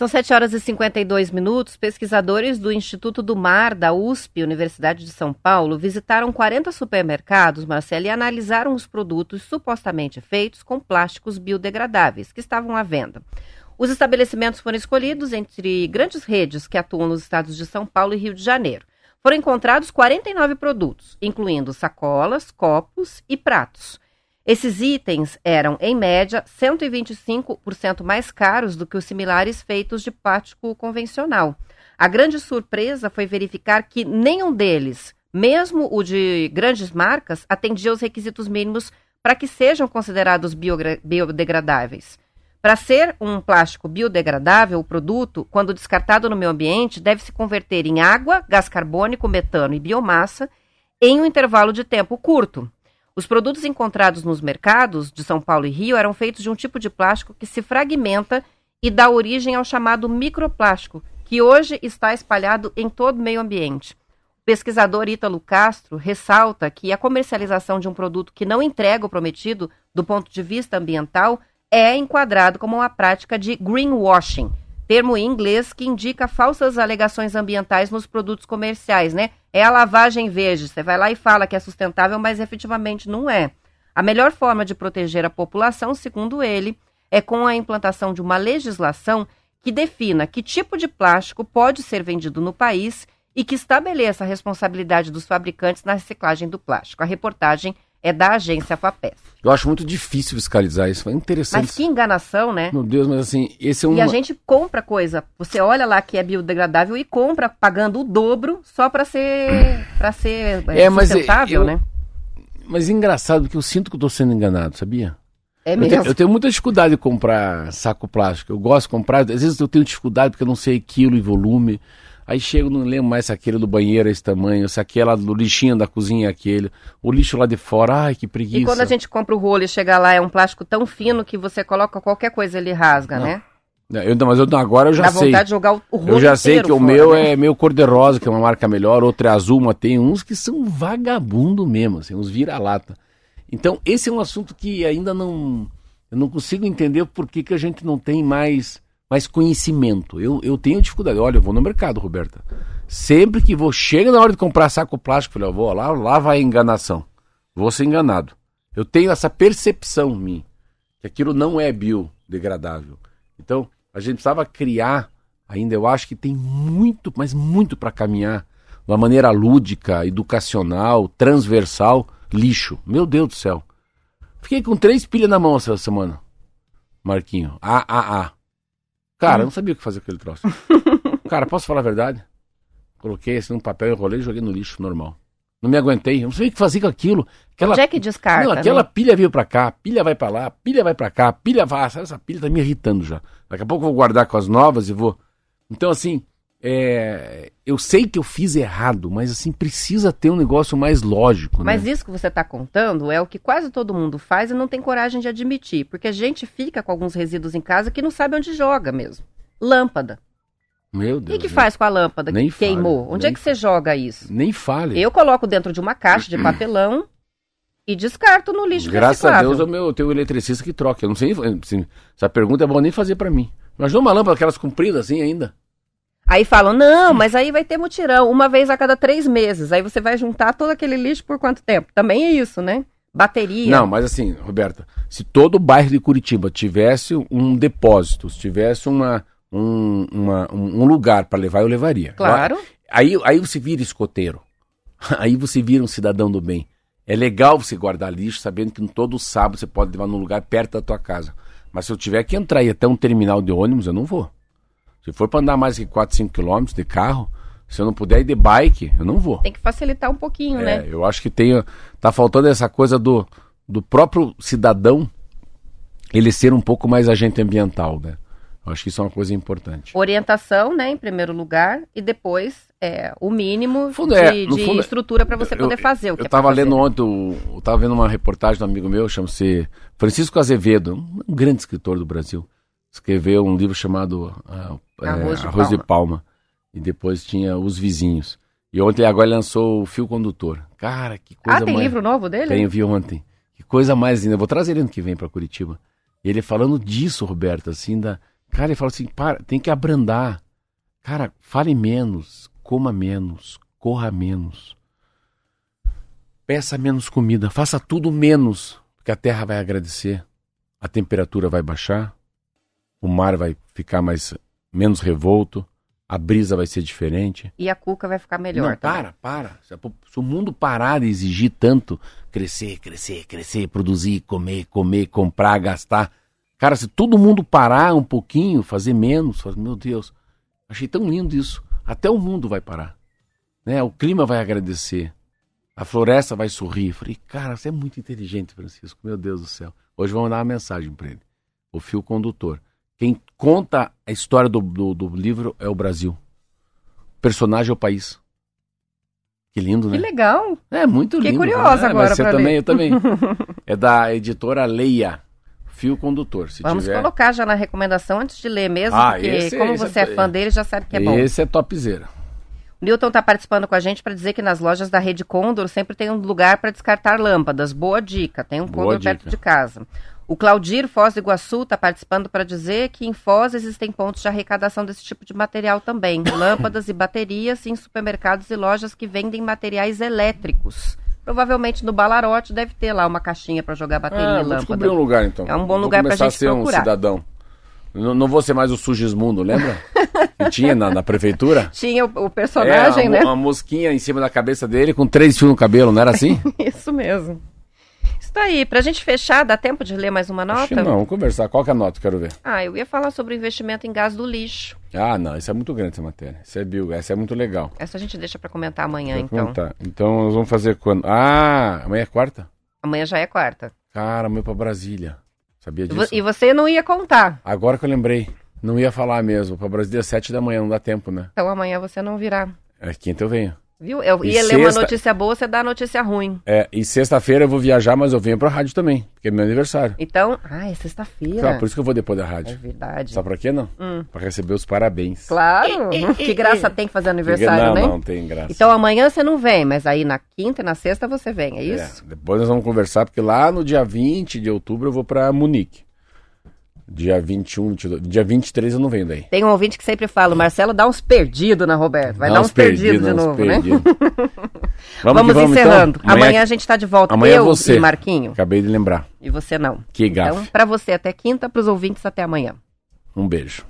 São 7 horas e 52 minutos. Pesquisadores do Instituto do Mar, da USP, Universidade de São Paulo, visitaram 40 supermercados, Marcelo, e analisaram os produtos supostamente feitos com plásticos biodegradáveis que estavam à venda. Os estabelecimentos foram escolhidos entre grandes redes que atuam nos estados de São Paulo e Rio de Janeiro. Foram encontrados 49 produtos, incluindo sacolas, copos e pratos. Esses itens eram, em média, 125% mais caros do que os similares feitos de plástico convencional. A grande surpresa foi verificar que nenhum deles, mesmo o de grandes marcas, atendia os requisitos mínimos para que sejam considerados biodegradáveis. Para ser um plástico biodegradável, o produto, quando descartado no meio ambiente, deve se converter em água, gás carbônico, metano e biomassa em um intervalo de tempo curto. Os produtos encontrados nos mercados de São Paulo e Rio eram feitos de um tipo de plástico que se fragmenta e dá origem ao chamado microplástico, que hoje está espalhado em todo o meio ambiente. O pesquisador Ítalo Castro ressalta que a comercialização de um produto que não entrega o prometido do ponto de vista ambiental é enquadrado como uma prática de greenwashing, termo em inglês que indica falsas alegações ambientais nos produtos comerciais, né? É a lavagem verde. Você vai lá e fala que é sustentável, mas efetivamente não é. A melhor forma de proteger a população, segundo ele, é com a implantação de uma legislação que defina que tipo de plástico pode ser vendido no país e que estabeleça a responsabilidade dos fabricantes na reciclagem do plástico. A reportagem é da agência FAPES. Eu acho muito difícil fiscalizar isso. É interessante. Mas que enganação, né? Meu Deus, mas assim, esse é um. E a gente compra coisa. Você olha lá que é biodegradável e compra pagando o dobro só para ser para ser é, É, mas sustentável, eu- né? Mas é engraçado porque eu sinto que eu tô sendo enganado, sabia? É Eu mesmo. tenho, eu tenho muita dificuldade de comprar saco plástico. Eu gosto de comprar, às vezes eu tenho dificuldade porque eu não sei quilo e volume. Aí chego, não lembro mais se aquele do banheiro é esse tamanho, se aquela do lixinho da cozinha é aquele, o lixo lá de fora, ai que preguiça. E quando a gente compra o rolo e chega lá, é um plástico tão fino que você coloca qualquer coisa ele rasga, Não. né? Eu, mas eu, agora eu já Dá sei. vontade de jogar o, o rolo Eu já sei que o fora, meu né? é meio cor-de-rosa, que é uma marca melhor, outro é azul, mas tem uns que são vagabundo mesmo, assim, uns vira-lata. Então, esse é um assunto que ainda não. Eu não consigo entender por que, que a gente não tem mais, mais conhecimento. Eu, eu tenho dificuldade. Olha, eu vou no mercado, Roberta. Sempre que vou, chega na hora de comprar saco plástico, eu vou lá, lá vai a enganação. Vou ser enganado. Eu tenho essa percepção em mim, que aquilo não é biodegradável. Então, a gente precisava criar, ainda eu acho que tem muito, mas muito para caminhar, de uma maneira lúdica, educacional, transversal, lixo. Meu Deus do céu. Fiquei com três pilhas na mão essa semana. Marquinho. A, A, A. Cara, eu não sabia o que fazer com aquele troço. Cara, posso falar a verdade? Coloquei assim num papel, enrolei e joguei no lixo, normal. Não me aguentei, não sabia o que fazer com aquilo. Aquela, Onde é que descarta? não, aquela né? pilha veio pra cá, pilha vai pra lá, pilha vai pra cá, pilha vai. Essa pilha tá me irritando já. Daqui a pouco eu vou guardar com as novas e vou. Então, assim, é, eu sei que eu fiz errado, mas assim, precisa ter um negócio mais lógico. Mas né? isso que você está contando é o que quase todo mundo faz e não tem coragem de admitir. Porque a gente fica com alguns resíduos em casa que não sabe onde joga mesmo. Lâmpada. Meu O Deus. que, que né? faz com a lâmpada Nem que queimou? fale, Onde nem é que você joga isso? Nem fale. Eu coloco dentro de uma caixa de papelão e descarto no lixo Graças a reciclável. Deus, eu, meu, eu tenho eletricista que troca. Eu não sei. assim, essa pergunta é bom nem fazer pra mim. Imagina uma lâmpada, aquelas compridas assim ainda. Aí falam, não, mas aí vai ter mutirão, uma vez a cada três meses. Aí você vai juntar todo aquele lixo por quanto tempo? Também é isso, né? Bateria. Não, mas assim, Roberta, se todo o bairro de Curitiba tivesse um depósito, se tivesse uma, um, uma- um lugar para levar, eu levaria. Claro. Aí, aí você vira escoteiro. Aí você vira um cidadão do bem. É legal você guardar lixo sabendo que todo sábado você pode levar num lugar perto da tua casa. Mas se eu tiver que entrar e até um terminal de ônibus, eu não vou. Se for para andar mais que 4, 5 quilômetros de carro, se eu não puder ir de bike, eu não vou. Tem que facilitar um pouquinho, É, né? eu acho que tem, tá faltando essa coisa do, do próprio cidadão ele ser um pouco mais agente ambiental, né? Eu acho que isso é uma coisa importante. Orientação, né, em primeiro lugar, e depois é, o mínimo fundo, de, é, de fundo, estrutura para você Eu- poder fazer o que Eu é tava pra fazer. lendo ontem, eu tava vendo uma reportagem de um amigo meu, chama-se Francisco Azevedo, um grande escritor do Brasil. Escreveu um livro chamado é, Arroz de Arroz de Palma. Palma. E depois tinha Os Vizinhos. E ontem agora ele lançou o Fio Condutor. Cara, que coisa Ah, tem mais... livro novo dele? Tem, eu vi ontem. Que coisa mais linda. Eu vou trazer ele ano que vem pra Curitiba. E ele falando disso, Roberto, assim, da. Cara, ele fala assim, para, tem que abrandar. Cara, fale menos, coma menos, corra menos. Peça menos comida, faça tudo menos, porque a terra vai agradecer. A temperatura vai baixar, o mar vai ficar mais menos revolto, a brisa vai ser diferente. E a cuca vai ficar melhor. Não, para, para. Se, o mundo parar de exigir tanto, crescer, crescer, crescer, produzir, comer, comer, comprar, gastar. Cara, se todo mundo parar um pouquinho, fazer menos, faz- meu Deus, achei tão lindo isso. Até o mundo vai parar. Né? O clima vai agradecer. A floresta vai sorrir. Falei, cara, você é muito inteligente, Francisco. Meu Deus do céu. Hoje vou mandar uma mensagem para ele. O fio condutor. Quem conta a história do, do, do livro é o Brasil. O personagem é o país. Que lindo, Que né? legal. É muito Fiquei lindo. curiosa É, agora pra também, ler. eu também. É da editora Leia. Fio condutor. Se Vamos tiver. colocar já na recomendação antes de ler mesmo, Ah, porque esse- como esse você é- é fã dele, já sabe que é bom. Esse é topzera. O Newton está participando com a gente para dizer que nas lojas da Rede Condor sempre tem um lugar para descartar lâmpadas. Boa dica, tem um Boa Condor dica. perto de casa. O Claudir Foz do Iguaçu está participando para dizer que em Foz existem pontos de arrecadação desse tipo de material também. Lâmpadas e baterias em supermercados e lojas que vendem materiais elétricos. Provavelmente no Balarote deve ter lá uma caixinha para jogar bateria Ah, e lâmpada. descobrir um lugar então. É um bom Vou lugar começar gente a ser procurar. um cidadão. Não, não vou ser mais o Sugismundo, lembra? que tinha na, na prefeitura? Tinha o, o personagem, é, né? uma, uma mosquinha em cima da cabeça dele com três fios no cabelo, não era assim? Isso mesmo. Isso tá aí. Pra gente fechar, dá tempo de ler mais uma Acho nota? não, vamos conversar. Qual que é a nota? Quero ver. Ah, eu ia falar sobre o investimento em gás do lixo. Ah, não, isso é muito grande essa matéria. Isso é bio, essa é muito legal. Essa a gente deixa pra comentar amanhã, Vou então. comentar. Então nós vamos fazer quando? Ah, amanhã é quarta? Amanhã já é quarta. Cara, amanhã pra Brasília. Sabia disso? E você não ia contar. Agora que eu lembrei. Não ia falar mesmo. Pra Brasília, sete da manhã, não dá tempo, né? Então amanhã você não virá. É quinta eu venho. Viu? Eu E ia ler uma sexta- notícia boa, você dá a notícia ruim. É, e sexta-feira eu vou viajar, mas eu venho pra rádio também, porque é meu aniversário. Então, ah, é sexta-feira. Claro, por isso que eu vou depois da É rádio. verdade. Sabe pra quê, não? Hum. Pra receber os parabéns. Claro. que graça tem fazer aniversário, não, né? não tem graça. Então amanhã você não vem, mas aí na quinta e na sexta você vem, é isso? É, depois nós vamos conversar, porque lá no dia 20 de outubro eu vou pra Munique. Dia 21, 22, dia 23 eu não venho daí. Tem um ouvinte que sempre fala, Marcelo dá uns perdidos na Roberto. Vai dar uns perdidos de dá uns novo, né? perdidos. Vamos, que vamos, encerrando. então? Amanhã, a gente tá de volta. amanhã é eu você. e Marquinho. Acabei de lembrar. E você não. Que gafe. Então, pra você até quinta, pros ouvintes até amanhã. Um beijo.